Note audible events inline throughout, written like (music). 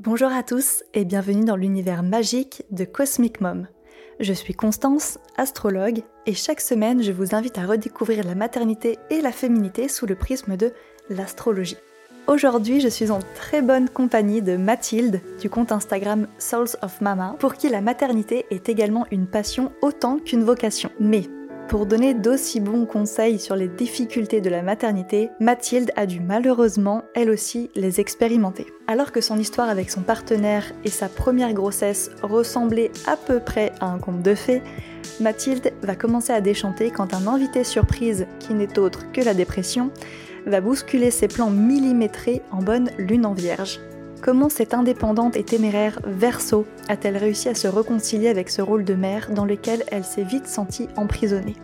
Bonjour à tous et bienvenue dans l'univers magique de Cosmic Mom. Je suis Constance, astrologue, et chaque semaine je vous invite à redécouvrir la maternité et la féminité sous le prisme de l'astrologie. Aujourd'hui, je suis en très bonne compagnie de Mathilde du compte Instagram Souls of Mama, pour qui la maternité est également une passion autant qu'une vocation. Mais pour donner d'aussi bons conseils sur les difficultés de la maternité, Mathilde a dû malheureusement, elle aussi, les expérimenter. Alors que son histoire avec son partenaire et sa première grossesse ressemblaient à peu près à un conte de fées, Mathilde va commencer à déchanter quand un invité surprise, qui n'est autre que la dépression, va bousculer ses plans millimétrés en bonne lune en vierge. Comment cette indépendante et téméraire Verseau a-t-elle réussi à se réconcilier avec ce rôle de mère dans lequel elle s'est vite sentie emprisonnée?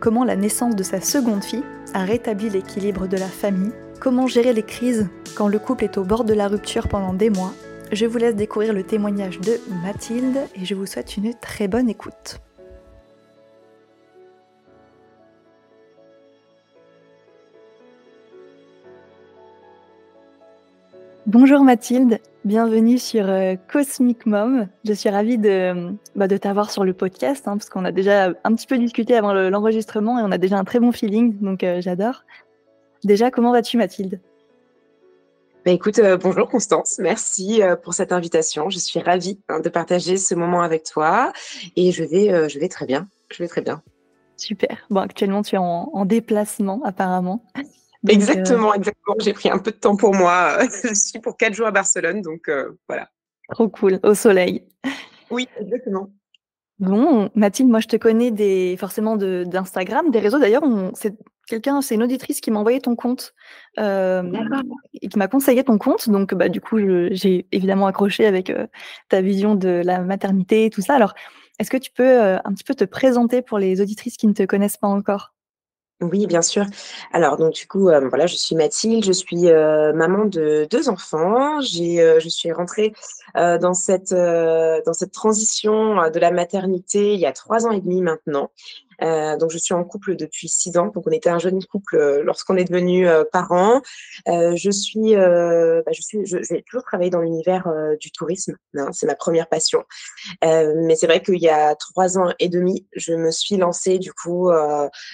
Comment la naissance de sa seconde fille a rétabli l'équilibre de la famille? Comment gérer les crises quand le couple est au bord de la rupture pendant des mois? Je vous laisse découvrir le témoignage de Mathilde et je vous souhaite une très bonne écoute. Bonjour Mathilde, bienvenue sur euh, Cosmic Mom. Je suis ravie de, bah, de t'avoir sur le podcast hein, parce qu'on a déjà un petit peu discuté avant l'enregistrement et on a déjà un très bon feeling, donc euh, j'adore. Déjà, comment vas-tu Mathilde? Bah, écoute, euh, bonjour Constance, merci pour cette invitation. Je suis ravie hein, de partager ce moment avec toi et je vais, je vais très bien. Je vais très bien. Super. Bon, actuellement, tu es en, en déplacement apparemment exactement, euh, exactement. J'ai pris un peu de temps pour moi. (laughs) Je suis pour quatre jours à Barcelone, donc euh, voilà. Trop cool, au soleil. Oui, exactement. Bon, Mathilde, moi je te connais des, forcément d'Instagram, des réseaux. D'ailleurs, c'est quelqu'un, c'est une auditrice qui m'a envoyé ton compte euh, et qui m'a conseillé ton compte. Donc, bah, du coup, j'ai évidemment accroché avec ta vision de la maternité et tout ça. Alors, est-ce que tu peux un petit peu te présenter pour les auditrices qui ne te connaissent pas encore? Oui, bien sûr. Alors donc du coup, euh, voilà, je suis Mathilde, je suis, euh, maman de deux enfants. Euh, je suis rentrée, dans cette, dans cette transition, de la maternité il y a trois ans et demi maintenant. Euh, donc, je suis en couple depuis six ans. Donc, on était un jeune couple euh, lorsqu'on est devenu euh, parents. Euh, je suis, bah, je suis, j'ai toujours travaillé dans l'univers du tourisme. Hein, c'est ma première passion. mais c'est vrai qu'il y a trois ans et demi, je me suis lancée du coup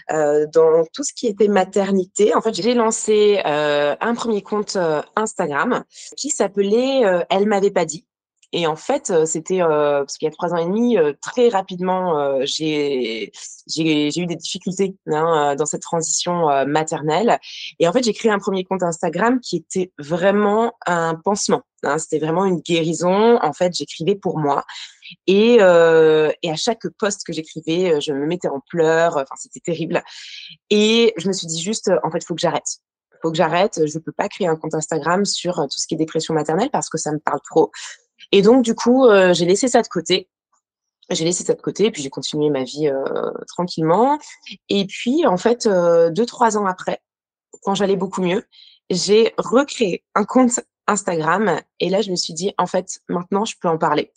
dans tout ce qui était maternité. En fait, j'ai lancé un premier compte Instagram qui s'appelait Elle m'avait pas dit. Et en fait, c'était parce qu'il y a trois ans et demi, très rapidement, j'ai j'ai eu des difficultés hein, dans cette transition maternelle. Et en fait, j'ai créé un premier compte Instagram qui était vraiment un pansement. Hein, c'était vraiment une guérison. En fait, j'écrivais pour moi. Et, euh, et à chaque poste que j'écrivais, je me mettais en pleurs. Enfin, c'était terrible. Et je me suis dit juste, en fait, il faut que j'arrête faut que j'arrête. Je peux pas créer un compte Instagram sur tout ce qui est dépression maternelle parce que ça me parle trop. Et donc, du coup, euh, j'ai laissé ça de côté. J'ai laissé ça de côté, puis j'ai continué ma vie euh, tranquillement. Et puis, en fait, euh, deux, trois ans après, quand j'allais beaucoup mieux, j'ai recréé un compte Instagram. Et là, je me suis dit, en fait, maintenant, je peux en parler.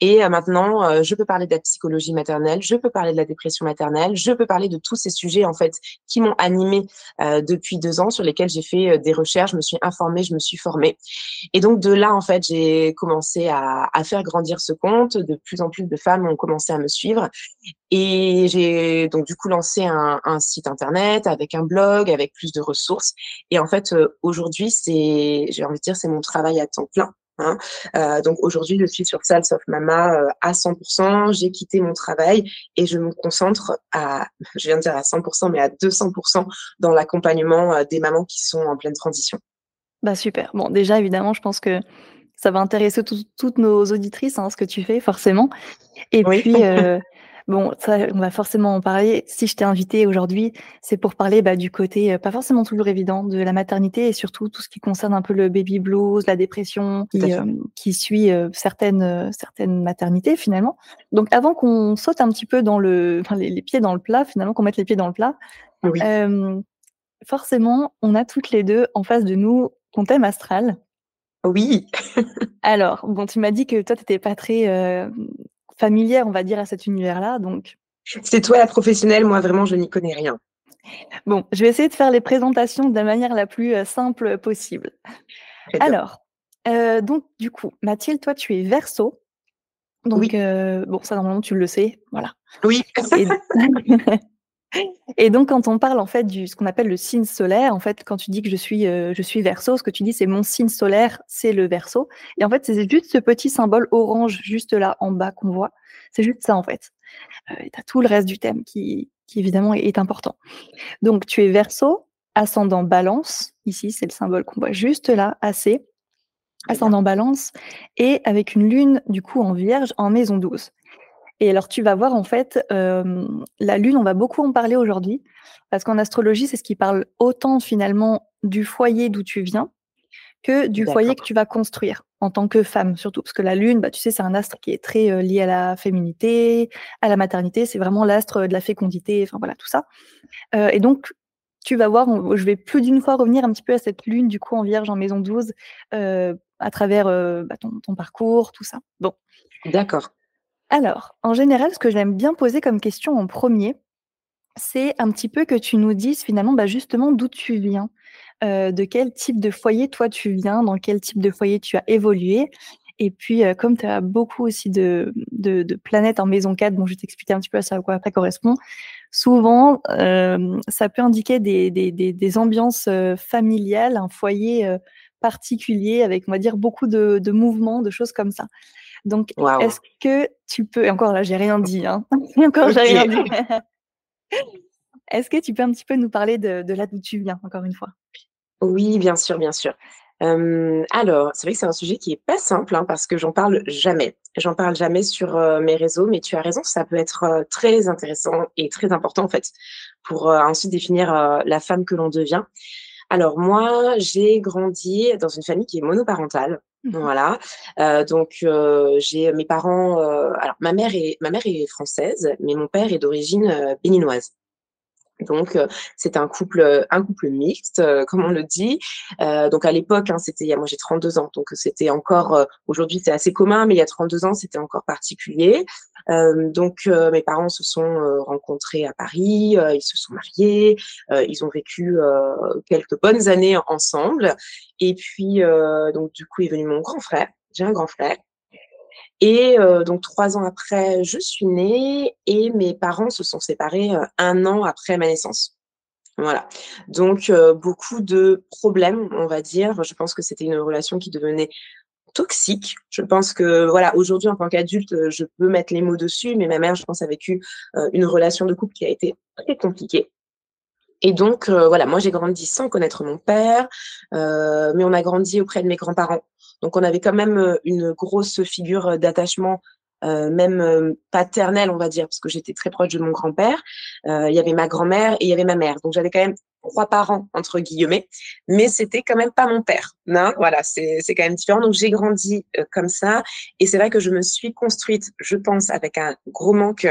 Et euh, maintenant, euh, je peux parler de la psychologie maternelle, je peux parler de la dépression maternelle, je peux parler de tous ces sujets, en fait, qui m'ont animée euh, depuis deux ans, sur lesquels j'ai fait des recherches, je me suis informée, je me suis formée. Et donc, de là, en fait, j'ai commencé à, à faire grandir ce compte. De plus en plus de femmes ont commencé à me suivre. Et j'ai donc du coup lancé un, un, site internet avec un blog, avec plus de ressources. Et en fait, aujourd'hui, c'est, j'ai envie de dire, c'est mon travail à temps plein. Hein. Euh, donc aujourd'hui, je suis sur Sales of Mama euh, à 100%. J'ai quitté mon travail et je me concentre à, je viens de dire à 100%, mais à 200% dans l'accompagnement euh, des mamans qui sont en pleine transition. Bah super. Bon, déjà évidemment, je pense que ça va intéresser toutes nos auditrices, hein, ce que tu fais forcément. Et puis, (laughs) Bon, ça, on va forcément en parler. Si je t'ai invité aujourd'hui, c'est pour parler bah, du côté euh, pas forcément toujours évident de la maternité et surtout tout ce qui concerne un peu le baby blues, la dépression qui, euh, qui suit euh, certaines certaines maternités finalement. Donc avant qu'on saute un petit peu dans le, enfin, les, pieds dans le plat finalement, qu'on mette les pieds dans le plat, oui. forcément, on a toutes les deux en face de nous ton thème astral. Oui. (laughs) Alors, bon, tu m'as dit que toi, tu n'étais pas très familière, on va dire, à cet univers-là. Donc, c'est toi la professionnelle, moi vraiment, je n'y connais rien. Bon, je vais essayer de faire les présentations de la manière la plus euh, simple possible. Alors, Euh, donc, du coup, Mathilde, toi, tu es verso. Donc, Oui. euh, bon, ça, normalement, tu le sais. Voilà. Oui. Et, (laughs) (laughs) et donc, quand on parle, en fait, du ce qu'on appelle le signe solaire, en fait, quand tu dis que je suis, euh, je suis verso, ce que tu dis, c'est mon signe solaire, c'est le verso. Et en fait, c'est juste ce petit symbole orange, juste là, en bas, qu'on voit. C'est juste ça, en fait. Euh, et as tout le reste du thème qui, qui évidemment, est, est important. Donc, tu es verso, ascendant balance. Ici, c'est le symbole qu'on voit juste là, assez ascendant balance, et avec une lune, du coup, en vierge, en maison 12. Et alors, tu vas voir, en fait, euh, la lune, on va beaucoup en parler aujourd'hui, parce qu'en astrologie, c'est ce qui parle autant, finalement, du foyer d'où tu viens, que du foyer que tu vas construire, en tant que femme, surtout. Parce que la lune, bah, tu sais, c'est un astre qui est très euh, lié à la féminité, à la maternité, c'est vraiment l'astre de la fécondité, enfin voilà, tout ça. Euh, et donc, tu vas voir, on, je vais plus d'une fois revenir un petit peu à cette lune, du coup, en vierge, en maison 12, euh, à travers bah, ton, ton, parcours, tout ça. Bon. D'accord. Alors, en général, ce que j'aime bien poser comme question en premier, c'est un petit peu que tu nous dises finalement bah, justement d'où tu viens, de quel type de foyer toi tu viens, dans quel type de foyer tu as évolué. Et puis, comme tu as beaucoup aussi de, planètes en maison 4, bon, je vais t'expliquer un petit peu à ça à quoi ça correspond, souvent, ça peut indiquer des, ambiances familiales, un foyer particulier avec, on va dire, beaucoup de mouvements, de choses comme ça. Donc, wow. est-ce que tu peux, et encore là, j'ai rien dit, hein, (laughs) encore, j'ai rien (laughs) dit. est-ce que tu peux un petit peu nous parler de, de là d'où tu viens, encore une fois? Oui, bien sûr, bien sûr. Euh, alors, c'est vrai que c'est un sujet qui est pas simple hein, parce que j'en parle jamais. J'en parle jamais sur euh, mes réseaux, mais tu as raison, ça peut être euh, très intéressant et très important en fait pour ensuite définir la femme que l'on devient. Alors moi, j'ai grandi dans une famille qui est monoparentale. Mmh. Voilà. Donc j'ai mes parents. Alors ma mère est ma mère est française, mais mon père est d'origine béninoise. Donc euh, c'est un couple un couple mixte euh, comme on le dit. Euh, donc à l'époque hein, c'était moi j'ai 32 ans donc c'était encore aujourd'hui c'est assez commun mais il y a 32 ans c'était encore particulier. donc mes parents se sont rencontrés à Paris, ils se sont mariés, ils ont vécu quelques bonnes années ensemble et puis donc du coup est venu mon grand frère. J'ai un grand frère et euh, donc trois ans après, je suis née et mes parents se sont séparés euh, un an après ma naissance. Voilà. Donc euh, beaucoup de problèmes, on va dire. Je pense que c'était une relation qui devenait toxique. Je pense que voilà, aujourd'hui en tant qu'adulte, je peux mettre les mots dessus, mais ma mère, je pense, a vécu une relation de couple qui a été très compliquée. Et donc, euh, voilà, moi j'ai grandi sans connaître mon père, euh, mais on a grandi auprès de mes grands-parents. Donc, on avait quand même une grosse figure d'attachement, euh, même paternelle, on va dire, parce que j'étais très proche de mon grand-père. Il y avait ma grand-mère et il y avait ma mère. Donc, j'avais quand même trois parents, entre guillemets, mais c'était quand même pas mon père. Non, voilà, c'est quand même différent. Donc, j'ai grandi comme ça. Et c'est vrai que je me suis construite, je pense, avec un gros manque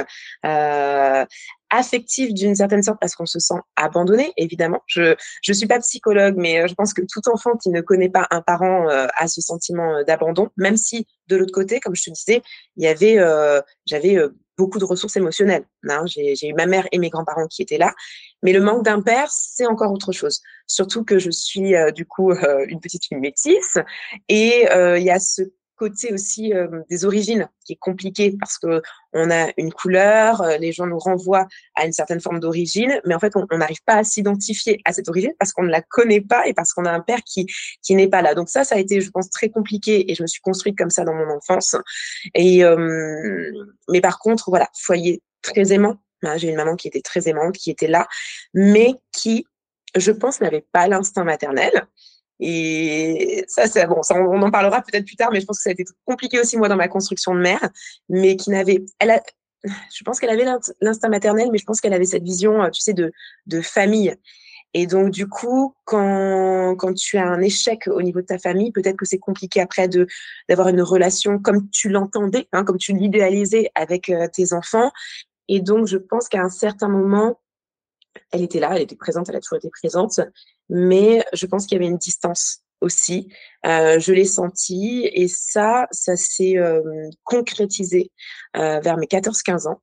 euh, affective d'une certaine sorte parce qu'on se sent abandonné, évidemment. Je je suis pas psychologue, mais euh, je pense que tout enfant qui ne connaît pas un parent euh, a ce sentiment euh, d'abandon, même si de l'autre côté, comme je te disais, il y avait euh, j'avais euh, beaucoup de ressources émotionnelles. Hein. J'ai eu ma mère et mes grands-parents qui étaient là, mais le manque d'un père, c'est encore autre chose. Surtout que je suis du coup une petite fille métisse et il y a ce côté aussi euh, des origines qui est compliqué parce que on a une couleur, euh, les gens nous renvoient à une certaine forme d'origine, mais en fait on n'arrive pas à s'identifier à cette origine parce qu'on ne la connaît pas et parce qu'on a un père qui qui n'est pas là. Donc ça, ça a été, je pense, très compliqué et je me suis construite comme ça dans mon enfance. Et euh, mais par contre, voilà, foyer très aimant. J'ai une maman qui était très aimante, qui était là, mais qui, je pense, n'avait pas l'instinct maternel. Et ça, c'est bon, on en parlera peut-être plus tard, mais je pense que ça a été compliqué aussi, moi, dans ma construction de mère, mais qui n'avait, elle je pense qu'elle avait l'instinct maternel, mais je pense qu'elle avait cette vision, euh, tu sais, de, de famille. Et donc, du coup, quand, quand tu as un échec au niveau de ta famille, peut-être que c'est compliqué après d'avoir une relation comme tu l'entendais, hein, comme tu l'idéalisais avec euh, tes enfants. Et donc, je pense qu'à un certain moment, elle était là, elle était présente, elle a toujours été présente, mais je pense qu'il y avait une distance aussi. Euh, je l'ai senti et ça, ça s'est euh, concrétisé euh, vers mes 14-15 ans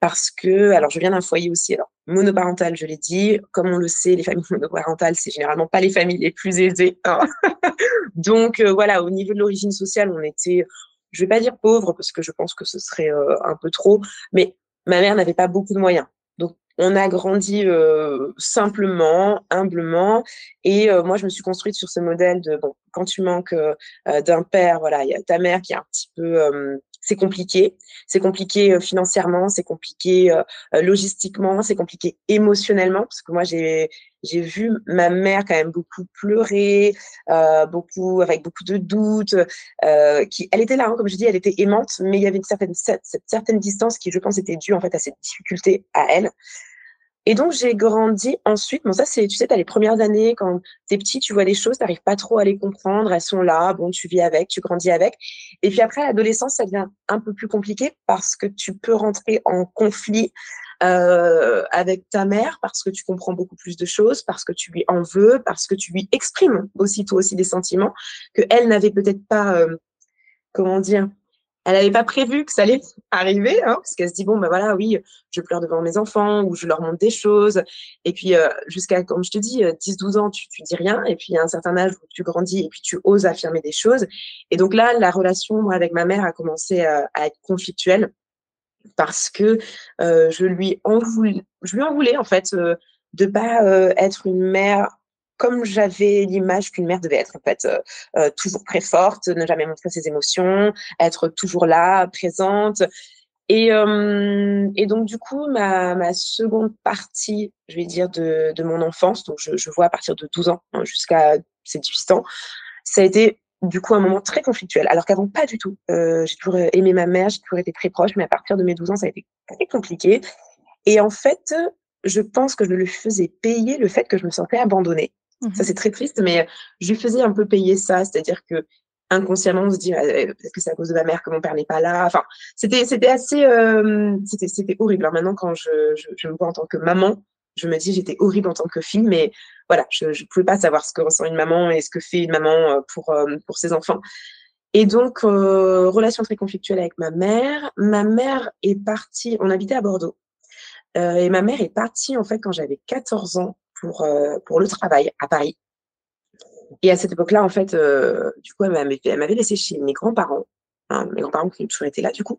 parce que, alors je viens d'un foyer aussi, alors monoparental, je l'ai dit, comme on le sait, les familles (laughs) monoparentales, c'est généralement pas les familles les plus aisées. Hein. (laughs) Donc voilà, au niveau de l'origine sociale, on était, je vais pas dire pauvre parce que je pense que ce serait un peu trop, mais ma mère n'avait pas beaucoup de moyens. On a grandi euh, simplement, humblement, et euh, moi je me suis construite sur ce modèle de bon, quand tu manques euh, d'un père, voilà, il y a ta mère qui est un petit peu, c'est compliqué, c'est compliqué financièrement, c'est compliqué logistiquement, c'est compliqué émotionnellement, parce que moi j'ai j'ai vu ma mère quand même beaucoup pleurer, beaucoup avec beaucoup de doutes. qui, elle était là, hein, comme je dis, elle était aimante, mais il y avait une certaine cette, cette certaine distance qui, je pense, était due en fait à cette difficulté à elle. Et donc, j'ai grandi ensuite. Bon, ça, c'est, tu sais, tu as les premières années, quand tu es petit, tu vois les choses, tu n'arrives pas trop à les comprendre, elles sont là, bon, tu vis avec, tu grandis avec. Et puis après, l'adolescence, ça devient un peu plus compliqué parce que tu peux rentrer en conflit euh, avec ta mère parce que tu comprends beaucoup plus de choses, parce que tu lui en veux, parce que tu lui exprimes aussi, toi aussi, des sentiments que elle n'avait peut-être pas, euh, comment dire, elle n'avait pas prévu que ça allait (laughs) arriver, hein, parce qu'elle se dit bon ben voilà oui, je pleure devant mes enfants ou je leur montre des choses, et puis euh, jusqu'à comme je te dis 10-12 euh, ans tu tu dis rien, et puis à un certain âge où tu grandis et puis tu oses affirmer des choses, et donc là la relation moi avec ma mère a commencé euh, à être conflictuelle parce que je lui en voulais, je lui en voulais en fait de pas être une mère comme j'avais l'image qu'une mère devait être en fait euh, euh, toujours très forte, ne jamais montrer ses émotions, être toujours là, présente. Et, euh, et donc du coup, ma, ma, seconde partie, je vais dire, de, de mon enfance, donc je, je, vois à partir de 12 ans hein, jusqu'à ces 18 ans, ça a été du coup un moment très conflictuel. Alors qu'avant, pas du tout. Euh, j'ai toujours aimé ma mère, j'ai toujours été très proche, mais à partir de mes 12 ans, ça a été très compliqué. Et en fait, je pense que je le faisais payer le fait que je me sentais abandonnée. Ça, mmh c'est très triste, mais je lui faisais un peu payer ça, c'est-à-dire que inconsciemment, on se dit, «Ah, euh, peut-être que c'est à cause de ma mère que mon père n'est pas là? Enfin, c'était, c'était assez, euh, c'était, c'était horrible. Alors maintenant, quand je, je, je, me vois en tant que maman, je me dis, j'étais horrible en tant que fille, mais voilà, je ne pouvais pas savoir ce que ressent une maman et ce que fait une maman euh, pour, pour ses enfants. Et donc, relation très conflictuelle avec ma mère. Ma mère est partie, on habitait à Bordeaux. et ma mère est partie, en fait, quand j'avais 14 ans pour, euh, pour le travail à Paris. Et à cette époque-là, en fait, euh, du coup, elle m'avait laissé chez mes grands-parents, hein, mes grands-parents qui ont toujours été là, du coup.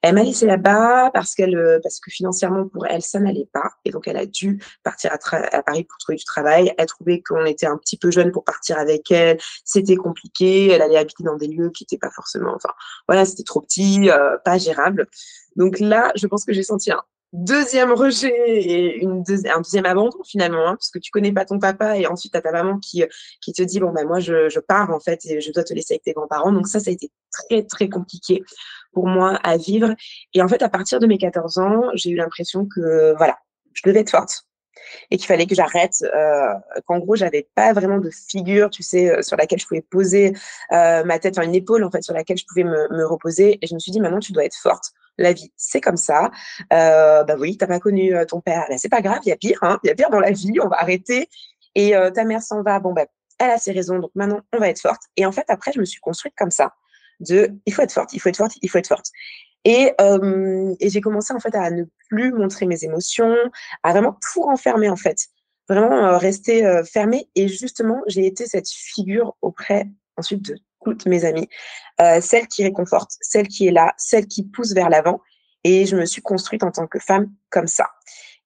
Elle m'a laissé là-bas parce qu'elle, euh, parce que financièrement pour elle, ça n'allait pas, et donc elle a dû partir à, Paris pour trouver du travail. Elle trouvait qu'on était un petit peu jeune pour partir avec elle, c'était compliqué. Elle allait habiter dans des lieux qui n'étaient pas forcément, enfin, voilà, c'était trop petit, pas gérable. Donc là, je pense que j'ai senti un deuxième rejet et une un deuxième abandon finalement, hein, parce que tu connais pas ton papa et ensuite tu ta maman qui, qui te dit bon ben moi je, je pars en fait et je dois te laisser avec tes grands-parents. Donc ça, ça a été très très compliqué pour moi à vivre. Et en fait, à partir de mes 14 ans, j'ai eu l'impression que voilà, je devais être forte et qu'il fallait que j'arrête, euh, qu'en gros j'avais pas vraiment de figure, tu sais, euh, sur laquelle je pouvais poser euh, ma tête, enfin une épaule en fait sur laquelle je pouvais me, reposer. Et je me suis dit maintenant tu dois être forte la vie, c'est comme ça. Euh, bah oui, t'as pas connu ton père, c'est pas grave, il y a pire, hein, il y a pire dans la vie, on va arrêter. Et ta mère s'en va, bon ben, elle a ses raisons, donc maintenant on va être forte. Et en fait, après, je me suis construite comme ça, de il faut être forte, il faut être forte, il faut être forte. Et, euh, et j'ai commencé en fait à ne plus montrer mes émotions, à vraiment tout renfermer en fait, vraiment rester fermée. Et justement, j'ai été cette figure auprès ensuite de toutes mes amies, euh, celle qui réconforte, celle qui est là, celle qui pousse vers l'avant. Et je me suis construite en tant que femme comme ça.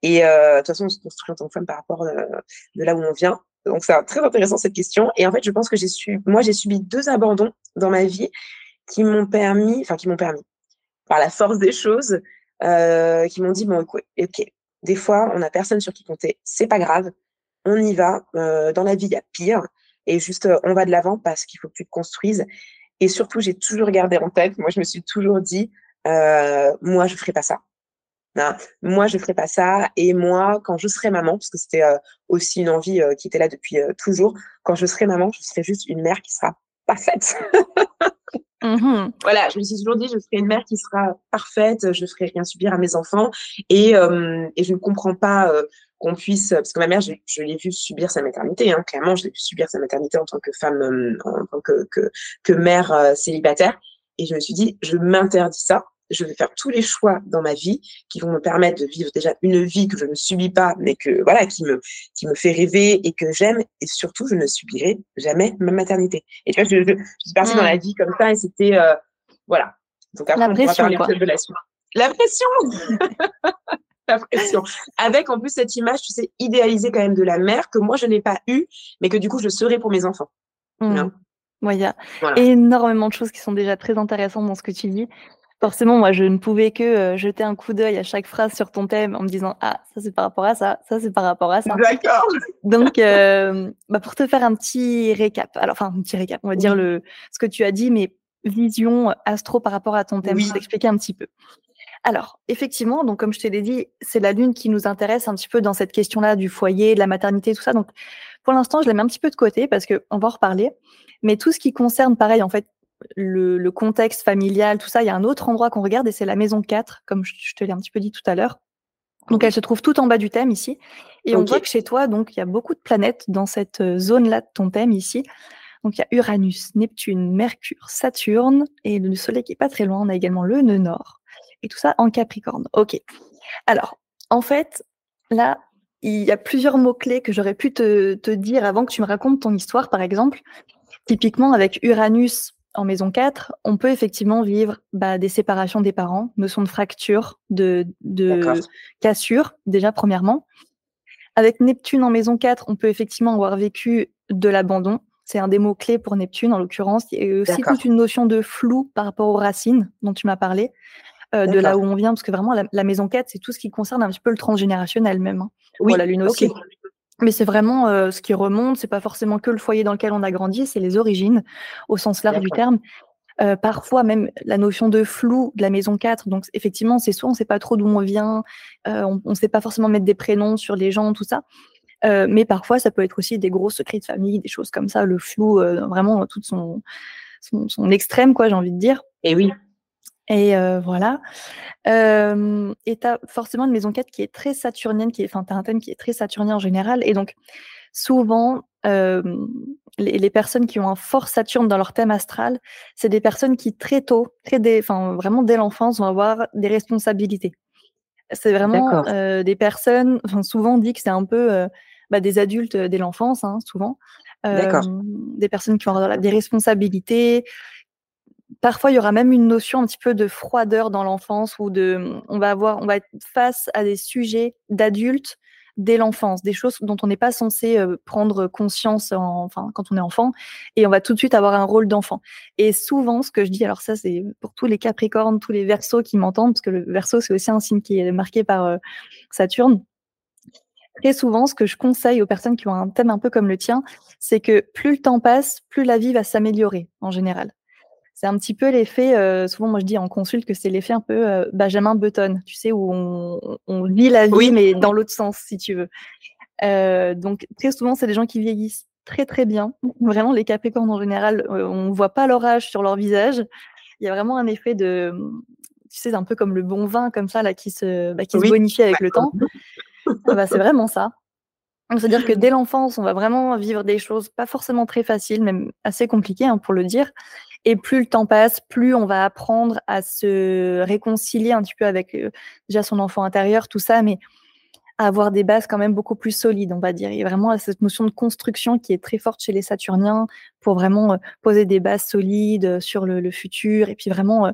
Et euh, de toute façon, on se construit en tant que femme par rapport euh, de là où on vient. Donc c'est très intéressant cette question. Et en fait, je pense que j'ai su, moi, j'ai subi deux abandons dans ma vie qui m'ont permis, enfin qui m'ont permis, par la force des choses, euh, qui m'ont dit bon, ok, des fois, on n'a personne sur qui compter, c'est pas grave, on y va. Euh, dans la vie, il y a pire et juste euh, on va de l'avant parce qu'il faut que tu te construises. Et surtout, j'ai toujours gardé en tête, moi je me suis toujours dit, moi je ferai pas ça. Non, moi je ferai pas ça. Et moi, quand je serai maman, parce que c'était aussi une envie qui était là depuis toujours, quand je serai maman, je serai juste une mère qui sera parfaite. (laughs) Mmh voilà, je me suis toujours dit, je serai une mère qui sera parfaite, je ne ferai rien subir à mes enfants. Et, et je ne comprends pas qu'on puisse, parce que ma mère, je, l'ai vu subir sa maternité, hein, clairement, je l'ai vu subir sa maternité en tant que femme, euh, en tant que, que, que mère euh, célibataire. Et je me suis dit, je m'interdis ça. Je vais faire tous les choix dans ma vie qui vont me permettre de vivre déjà une vie que je ne subis pas, mais que voilà, qui me qui me fait rêver et que j'aime. Et surtout, je ne subirai jamais ma maternité. Et tu vois, je, je, suis partie dans la mmh. vie comme ça, et c'était euh, voilà. Donc après, la pression, on quoi. de la suite. La pression. (laughs) la pression. Avec en plus cette image, tu sais, idéalisée quand même de la mère que moi je n'ai pas eue, mais que du coup je serai pour mes enfants. Mmh. il y a énormément de choses qui sont déjà très intéressantes dans ce que tu dis. Forcément, moi, je ne pouvais que euh, jeter un coup d'œil à chaque phrase sur ton thème en me disant Ah, ça c'est par rapport à ça, ça c'est par rapport à ça. D'accord. Donc, euh, bah, pour te faire un petit récap, alors, enfin, un petit récap, on va dire le, ce que tu as dit, mais vision astro par rapport à ton thème, oui. pour t'expliquer un petit peu. Alors, effectivement, donc comme je te l'ai dit, c'est la lune qui nous intéresse un petit peu dans cette question-là du foyer, de la maternité, tout ça. Donc, pour l'instant, je la mets un petit peu de côté parce qu'on va en reparler. Mais tout ce qui concerne, pareil, en fait, le, contexte familial, tout ça, il y a un autre endroit qu'on regarde et c'est la maison 4, comme je, te l'ai un petit peu dit tout à l'heure. Donc, elle se trouve tout en bas du thème ici. Et on voit que chez toi, donc, il y a beaucoup de planètes dans cette euh, zone-là de ton thème ici. Donc, il y a Uranus, Neptune, Mercure, Saturne et le Soleil qui est pas très loin. On a également le nœud nord et tout ça en Capricorne. Ok. Alors, en fait, là, il y a plusieurs mots-clés que j'aurais pu te, te, dire avant que tu me racontes ton histoire, par exemple. Typiquement, avec Uranus en maison 4, on peut effectivement vivre bah, des séparations des parents, notion de fracture, de, de cassure, déjà premièrement. Avec Neptune en maison 4, on peut effectivement avoir vécu de l'abandon. C'est un des mots-clés pour Neptune, en l'occurrence. Il y a aussi toute une notion de flou par rapport aux racines dont tu m'as parlé. Euh, de là où on vient, parce que vraiment, la, maison 4, c'est tout ce qui concerne un petit peu le transgénérationnel même. Hein. Oui, la lune aussi. Mais c'est vraiment euh, ce qui remonte, c'est pas forcément que le foyer dans lequel on a grandi, c'est les origines, au sens large du terme. Euh, parfois même la notion de flou de la maison 4. Donc effectivement, c'est soit on ne sait pas trop d'où on vient, on ne sait pas forcément mettre des prénoms sur les gens, tout ça. mais parfois, ça peut être aussi des gros secrets de famille, des choses comme ça, le flou, vraiment tout son, son, son, extrême, quoi, j'ai envie de dire. Et oui. Et voilà. et tu as forcément une maison 4 qui est très saturnienne, qui est, enfin, tu as un thème qui est très saturnien en général. Et donc, souvent, les, personnes qui ont un fort Saturne dans leur thème astral, c'est des personnes qui très tôt, très enfin, vraiment dès l'enfance, vont avoir des responsabilités. C'est vraiment des personnes, enfin, souvent on dit que c'est un peu bah, des adultes dès l'enfance, hein, souvent. des personnes qui vont avoir des responsabilités, Parfois, il y aura même une notion un petit peu de froideur dans l'enfance où de, on va avoir, on va être face à des sujets d'adultes dès l'enfance, des choses dont on n'est pas censé euh, prendre conscience quand on est enfant, et on va tout de suite avoir un rôle d'enfant. Et souvent, ce que je dis, alors ça c'est pour tous les Capricornes, tous les Verseaux qui m'entendent, parce que le Verseau c'est aussi un signe qui est marqué par euh, Saturne. Très souvent, ce que je conseille aux personnes qui ont un thème un peu comme le tien, c'est que plus le temps passe, plus la vie va s'améliorer en général. C'est un petit peu l'effet, euh, souvent moi je dis en consulte que c'est l'effet un peu euh, Benjamin Button, tu sais, où on, on vit la vie, mais dans l'autre sens, si tu veux. Euh, donc très souvent, c'est des gens qui vieillissent très très bien. (laughs) Vraiment, les Capricornes en général, on ne voit pas leur âge sur leur visage. Il y a vraiment un effet de, tu sais, un peu comme le bon vin comme ça là qui se, bah, qui se bonifie avec le temps. bah, c'est vraiment ça. C'est-à-dire que dès l'enfance, on va vraiment vivre des choses pas forcément très faciles, même assez compliquées hein, pour le dire. Et plus le temps passe, plus on va apprendre à se réconcilier un petit peu avec euh, déjà son enfant intérieur, tout ça, mais à avoir des bases quand même beaucoup plus solides, on va dire. Il y a vraiment cette notion de construction qui est très forte chez les Saturniens pour vraiment euh, poser des bases solides euh, sur le, futur et puis vraiment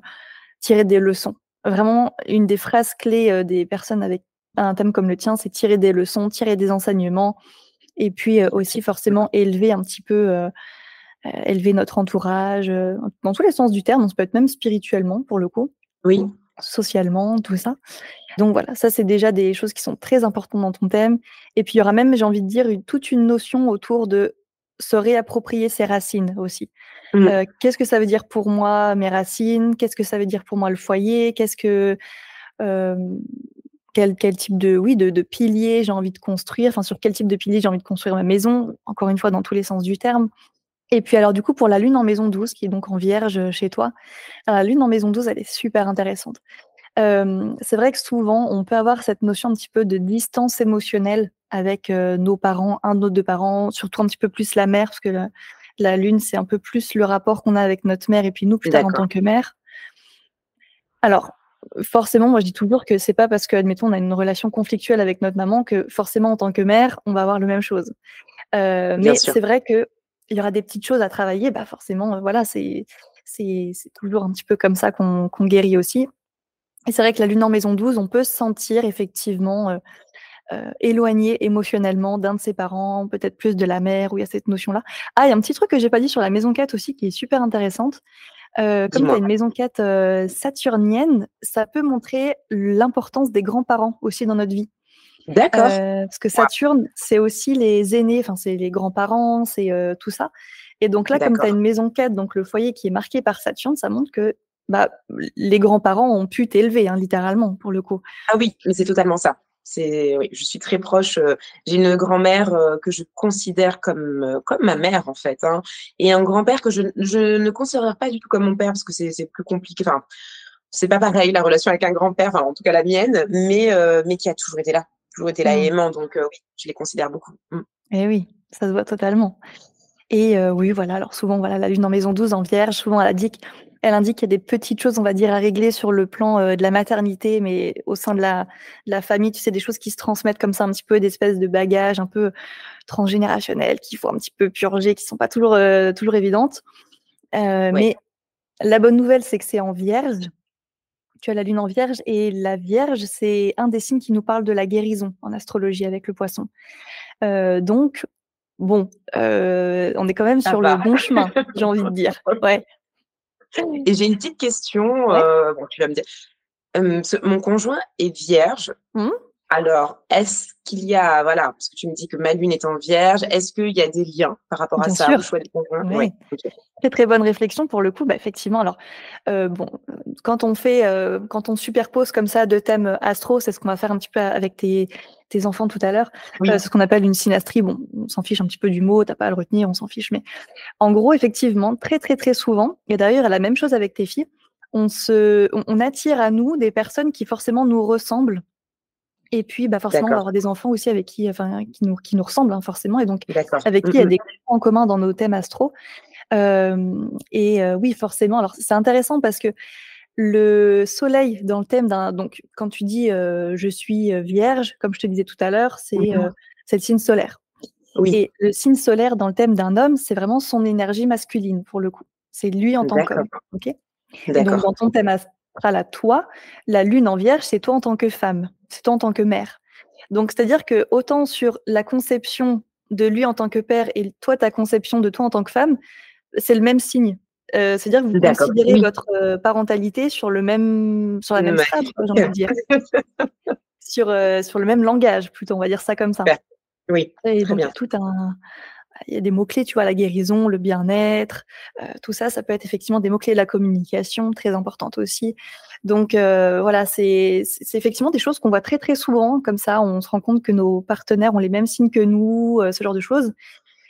tirer des leçons. Vraiment, une des phrases clés des personnes avec un thème comme le tien, c'est tirer des leçons, tirer des enseignements et puis aussi forcément élever un petit peu élever notre entourage, euh, dans tous les sens du terme. On peut être même spirituellement, pour le coup. Oui. Socialement, tout ça. Donc voilà, ça c'est déjà des choses qui sont très importantes dans ton thème. Et puis il y aura même, j'ai envie de dire, toute une notion autour de se réapproprier ses racines aussi. Mmh. Euh, qu'est-ce que ça veut dire pour moi mes racines? Qu'est-ce que ça veut dire pour moi le foyer? Qu'est-ce que quel, quel, type de oui de, de pilier j'ai envie de construire? Enfin sur quel type de pilier j'ai envie de construire ma maison? Encore une fois dans tous les sens du terme. Et puis alors du coup pour la lune en maison 12 qui est donc en vierge chez toi, la lune en maison 12 elle est super intéressante. c'est vrai que souvent on peut avoir cette notion un petit peu de distance émotionnelle avec nos parents, un de nos deux parents, surtout un petit peu plus la mère, parce que la, lune, c'est un peu plus le rapport qu'on a avec notre mère et puis nous plus tard en tant que mère. Alors, forcément, moi je dis toujours que c'est pas parce que, admettons, on a une relation conflictuelle avec notre maman que forcément en tant que mère, on va avoir la même chose. mais c'est vrai qu'il y aura des petites choses à travailler, bah forcément, voilà, c'est toujours un petit peu comme ça qu'on guérit aussi. Et c'est vrai que la lune en maison 12, on peut se sentir effectivement éloigné émotionnellement d'un de ses parents, peut-être plus de la mère, où il y a cette notion-là. Ah, il y a un petit truc que j'ai pas dit sur la maison 4 aussi qui est super intéressante. comme tu as une maison 4 saturnienne, ça peut montrer l'importance des grands-parents aussi dans notre vie. D'accord. parce que Saturne, c'est aussi les aînés, enfin, c'est les grands-parents, c'est tout ça. Et donc là, comme tu as une maison 4, donc le foyer qui est marqué par Saturne, ça montre que bah, les grands-parents ont pu t'élever, hein, littéralement, pour le coup. Ah oui, mais c'est totalement ça. C'est, oui, je suis très proche. j'ai une grand-mère que je considère comme, comme ma mère, en fait. Hein, et un grand-père que je, je, ne considère pas du tout comme mon père, parce que c'est plus compliqué. Enfin, c'est pas pareil, la relation avec un grand-père, en tout cas la mienne, mais, mais qui a toujours été là, toujours été là et mmh. aimant. Donc, oui, je les considère beaucoup. Mmh. Et eh oui, ça se voit totalement. Et oui, voilà, alors souvent, voilà, la lune en maison 12 en vierge, souvent elle indique, elle indique qu'il y a des petites choses, on va dire, à régler sur le plan de la maternité, mais au sein de la, la, famille, tu sais, des choses qui se transmettent comme ça, un petit peu d'espèces de bagages un peu transgénérationnels, qu'il faut un petit peu purger, qui sont pas toujours, toujours évidentes. Mais la bonne nouvelle, c'est que c'est en vierge. Tu as la lune en vierge, et la vierge, c'est un des signes qui nous parle de la guérison en astrologie avec le poisson. donc, bon, on est quand même sur le bon chemin, j'ai envie de dire. (laughs) Ouais. Et j'ai une petite question. bon, tu vas me dire. mon conjoint est vierge. Mmh. Alors, est-ce qu'il y a, voilà, parce que tu me dis que ma lune est en vierge, est-ce qu'il y a des liens par rapport à ça, sûr. choix des conjoints Oui. Très très bonne réflexion pour le coup. Bah, effectivement, alors bon, quand on fait, quand on superpose comme ça deux thèmes astro, c'est ce qu'on va faire un petit peu avec tes, tes enfants tout à l'heure. Euh, c'est ce qu'on appelle une synastrie. Bon, on s'en fiche un petit peu du mot, t'as pas à le retenir, on s'en fiche. Mais en gros, effectivement, très très très souvent, et d'ailleurs la même chose avec tes filles, on se, on, attire à nous des personnes qui forcément nous ressemblent. Et puis, bah forcément, on va avoir des enfants aussi avec qui, enfin, qui nous, qui nous ressemblent hein, forcément, et donc avec qui il y a des points en commun dans nos thèmes astro. Euh, et euh, oui, forcément. Alors, c'est intéressant parce que le soleil dans le thème d'un. Donc, quand tu dis je suis vierge, comme je te disais tout à l'heure, c'est le signe solaire. Oui. Et le signe solaire dans le thème d'un homme, c'est vraiment son énergie masculine pour le coup. C'est lui en tant qu'homme. ok? Donc, dans ton thème astral à toi, la lune en vierge, c'est toi en tant que femme, c'est toi en tant que mère. Donc, c'est-à-dire que autant sur la conception de lui en tant que père et toi, ta conception de toi en tant que femme, c'est le même signe. Euh, c'est-à-dire que vous considérez votre euh, parentalité sur le même sur la même strate, j'ai envie de dire. (laughs) sur, euh, sur le même langage, plutôt, on va dire ça comme ça. Oui. Et donc, bien. tout un. Il y a des mots-clés, tu vois, la guérison, le bien-être, tout ça, ça peut être effectivement des mots-clés. La communication, très importante aussi. Donc, voilà, c'est effectivement des choses qu'on voit très, très souvent. Comme ça, on se rend compte que nos partenaires ont les mêmes signes que nous, ce genre de choses.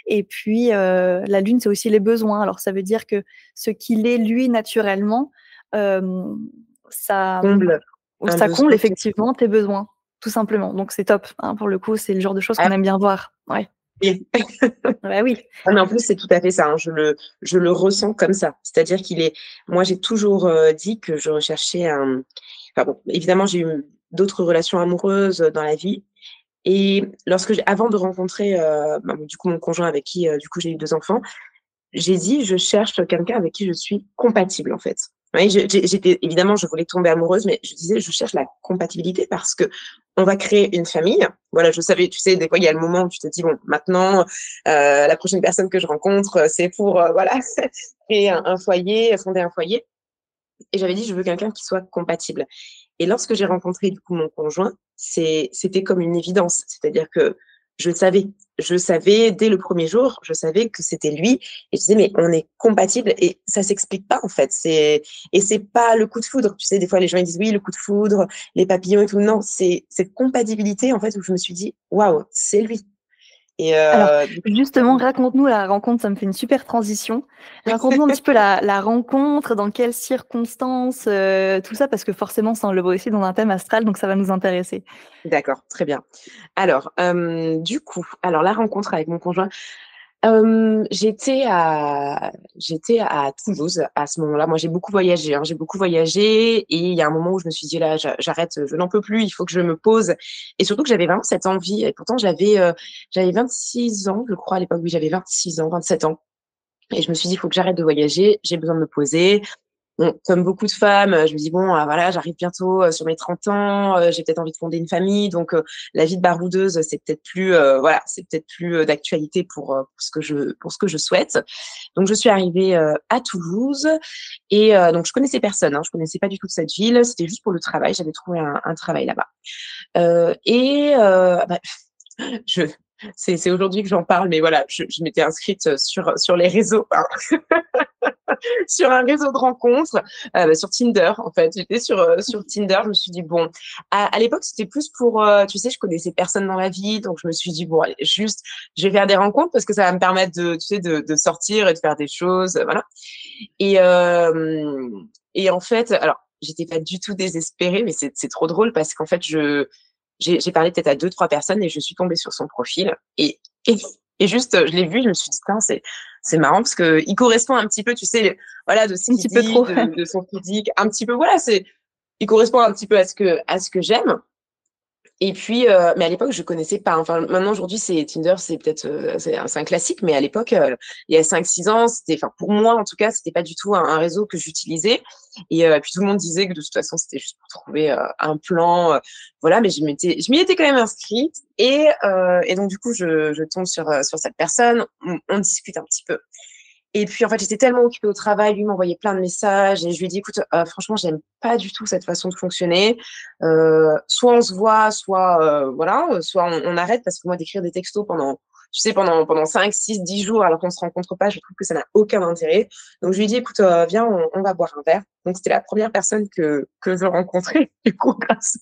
Et puis, euh, la lune, c'est aussi les besoins. Alors, ça veut dire que ce qu'il est, lui, naturellement, ça comble, ça comble effectivement tes besoins, tout simplement. Donc, c'est top. Hein, pour le coup, c'est le genre de choses qu'on ah. aime bien voir. Ouais. Oui. bah oui. (laughs) Ah, mais en plus, c'est tout à fait ça. Hein. Je, le, je le ressens comme ça. C'est-à-dire qu'il est. Moi, j'ai toujours euh, dit que je recherchais un. Enfin, bon, évidemment, j'ai eu d'autres relations amoureuses dans la vie. Et lorsque, avant de rencontrer euh, bah, du coup mon conjoint avec qui euh, du coup j'ai eu deux enfants, j'ai dit je cherche quelqu'un avec qui je suis compatible en fait. J'étais évidemment je voulais tomber amoureuse, mais je disais je cherche la compatibilité parce que on va créer une famille. Voilà, je savais, tu sais, des fois il y a le moment où tu te dis bon maintenant euh, la prochaine personne que je rencontre c'est pour euh, voilà (laughs) créer un, un foyer, fonder un foyer. Et j'avais dit je veux quelqu'un qui soit compatible. Et lorsque j'ai rencontré du coup mon conjoint, c'était comme une évidence. C'est-à-dire que je savais, je savais dès le premier jour, je savais que c'était lui. Et je disais, mais on est compatible et ça s'explique pas en fait. C'est et c'est pas le coup de foudre. Tu sais, des fois les gens ils disent oui, le coup de foudre, les papillons et tout. Non, c'est cette compatibilité en fait où je me suis dit, waouh, c'est lui. Et Alors, justement, raconte-nous la rencontre, ça me fait une super transition. Raconte-nous un petit peu la, rencontre, dans quelles circonstances, tout ça, parce que forcément, ça le voit aussi dans un thème astral, donc ça va nous intéresser. D'accord, très bien. Alors, du coup, alors la rencontre avec mon conjoint, j'étais à j'étais à Toulouse à ce moment-là. Moi, j'ai beaucoup voyagé, hein. j'ai beaucoup voyagé et il y a un moment où je me suis dit: «Là, j'arrête, je n'en peux plus, il faut que je me pose» et surtout que j'avais vraiment cette envie et pourtant j'avais, j'avais 26 ans, je crois à l'époque, oui, j'avais 26 ans, 27 ans et je me suis dit: «Il faut que j'arrête de voyager, j'ai besoin de me poser, comme beaucoup de femmes, je me dis bon, euh, voilà, j'arrive bientôt euh, sur mes 30 ans, euh, j'ai peut-être envie de fonder une famille, donc la vie de baroudeuse, c'est peut-être plus, voilà, c'est peut-être plus d'actualité pour, ce que je, pour ce que je souhaite. Donc je suis arrivée à Toulouse et donc je connaissais personne, hein, je connaissais pas du tout cette ville, c'était juste pour le travail, j'avais trouvé un, un travail là-bas. et bah, (laughs) je, c'est aujourd'hui que j'en parle, mais voilà, je, je m'étais inscrite sur sur les réseaux. Hein. (laughs) (laughs) sur un réseau de rencontres, euh, bah, sur Tinder en fait. J'étais sur euh, sur Tinder. Je me suis dit bon, à, l'époque c'était plus pour, euh, tu sais, je connaissais personne dans la vie, donc je me suis dit bon, allez, juste, je vais faire des rencontres parce que ça va me permettre de, tu sais, de, de sortir et de faire des choses, voilà. Et et en fait, alors j'étais pas du tout désespérée, mais c'est trop drôle parce qu'en fait je j'ai parlé peut-être à deux trois personnes et je suis tombée sur son profil et, et et juste, je l'ai vu, je me suis dit, c'est c'est marrant parce que il correspond un petit peu, tu sais, voilà, de ce qu'il dit, de, de, son physique, un petit peu, voilà, c'est, il correspond un petit peu à ce que à ce que j'aime. Et puis, euh, mais à l'époque, je connaissais pas. Enfin, maintenant, aujourd'hui, c'est Tinder, c'est peut-être euh, c'est un, classique, mais à l'époque, euh, il y a 5-6 ans, c'était, enfin, pour moi, en tout cas, c'était pas du tout un, réseau que j'utilisais. Et, puis, tout le monde disait que de toute façon, c'était juste pour trouver un plan. voilà, mais je m'étais, je m'y étais quand même inscrite. Et, et donc, du coup, je, je tombe sur, sur cette personne, on discute un petit peu. Et puis, en fait, j'étais tellement occupée au travail, lui m'envoyait plein de messages et je lui ai dit, écoute, euh, franchement, j'aime pas du tout cette façon de fonctionner. Euh, soit on se voit, soit, euh, voilà, soit on, arrête parce que moi, d'écrire des textos pendant, tu sais, pendant, pendant 5, 6, 10 jours alors qu'on se rencontre pas, je trouve que ça n'a aucun intérêt. Donc, je lui ai dit, écoute, viens, on, va boire un verre. Donc, c'était la première personne que, que je rencontrais, (laughs) du coup, grâce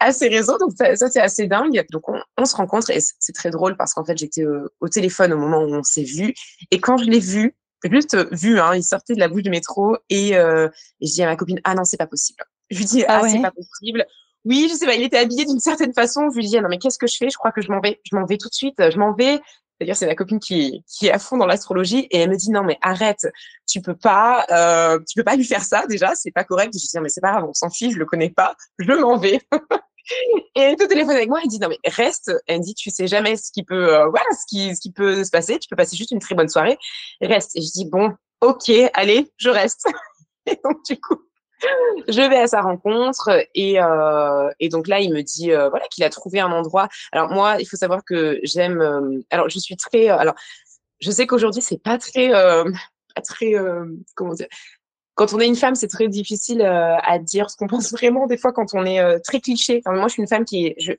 à ces réseaux. Donc, ça, c'est assez dingue. Donc, on, on se rencontre et c'est très drôle parce qu'en fait, j'étais au téléphone au moment où on s'est vu. Et quand je l'ai vu, juste vu, hein, il sortait de la bouche du métro et, euh, et je dis à ma copine, ah non, c'est pas possible. Je lui dis, ah, ah c'est pas possible. Oui, je sais pas, il était habillé d'une certaine façon. Je lui dis, ah non, mais qu'est-ce que je fais? Je crois que je m'en vais. Je m'en vais tout de suite. Je m'en vais. C'est-à-dire, c'est ma copine qui, qui est à fond dans l'astrologie et elle me dit, non, mais arrête, tu peux pas, euh, tu peux pas lui faire ça déjà, c'est pas correct. Je dis, non, mais c'est pas grave, on s'en fiche, je le connais pas, je m'en vais. (laughs) (laughs) Et elle au téléphone avec moi, elle dit non mais reste. Elle dit tu sais jamais ce qui peut, euh, voilà, ce qui, ce qui peut se passer. Tu peux passer juste une très bonne soirée. Reste. Et je dis bon, ok, allez, je reste. (laughs) Et donc du coup, je vais à sa rencontre et, euh, et donc là il me dit euh, voilà qu'il a trouvé un endroit. Alors moi, il faut savoir que j'aime. Alors je suis très. alors je sais qu'aujourd'hui c'est pas très, pas très comment dire quand on est une femme, c'est très difficile euh, à dire ce qu'on pense (laughs) vraiment. Des fois, quand on est euh, très cliché. moi, je suis une femme qui je,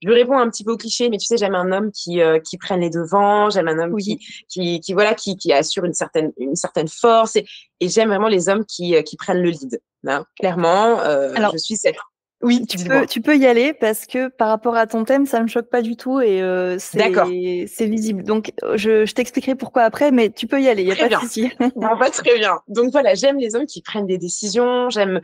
je réponds un petit peu au cliché, mais tu sais, j'aime un homme qui euh, qui prenne les devants. J'aime un homme qui, qui qui voilà qui qui assure une certaine une certaine force et, et j'aime vraiment les hommes qui qui prennent le lead. Hein, clairement, Alors, je suis cette oui, tu peux, tu peux y aller parce que par rapport à ton thème, ça me choque pas du tout et euh, c'est visible. Donc, je, je t'expliquerai pourquoi après, mais tu peux y aller, il y a pas de souci. (laughs) bon, va très bien. Donc voilà, j'aime les hommes qui prennent des décisions, j'aime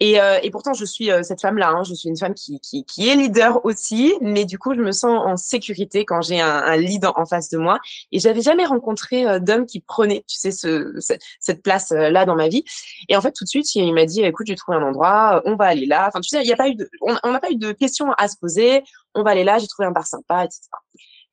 et, euh, et pourtant, je suis euh, cette femme-là. Hein, je suis une femme qui, qui, qui, est leader aussi, mais du coup, je me sens en sécurité quand j'ai un, un lead en, face de moi. Et j'avais jamais rencontré euh, d'homme qui prenait, tu sais, ce, cette place-là dans ma vie. Et en fait, tout de suite, il m'a dit, écoute, j'ai trouvé un endroit, on va aller là. Enfin, tu sais, il y a pas eu de, on n'a pas eu de questions à se poser. On va aller là, j'ai trouvé un bar sympa, etc.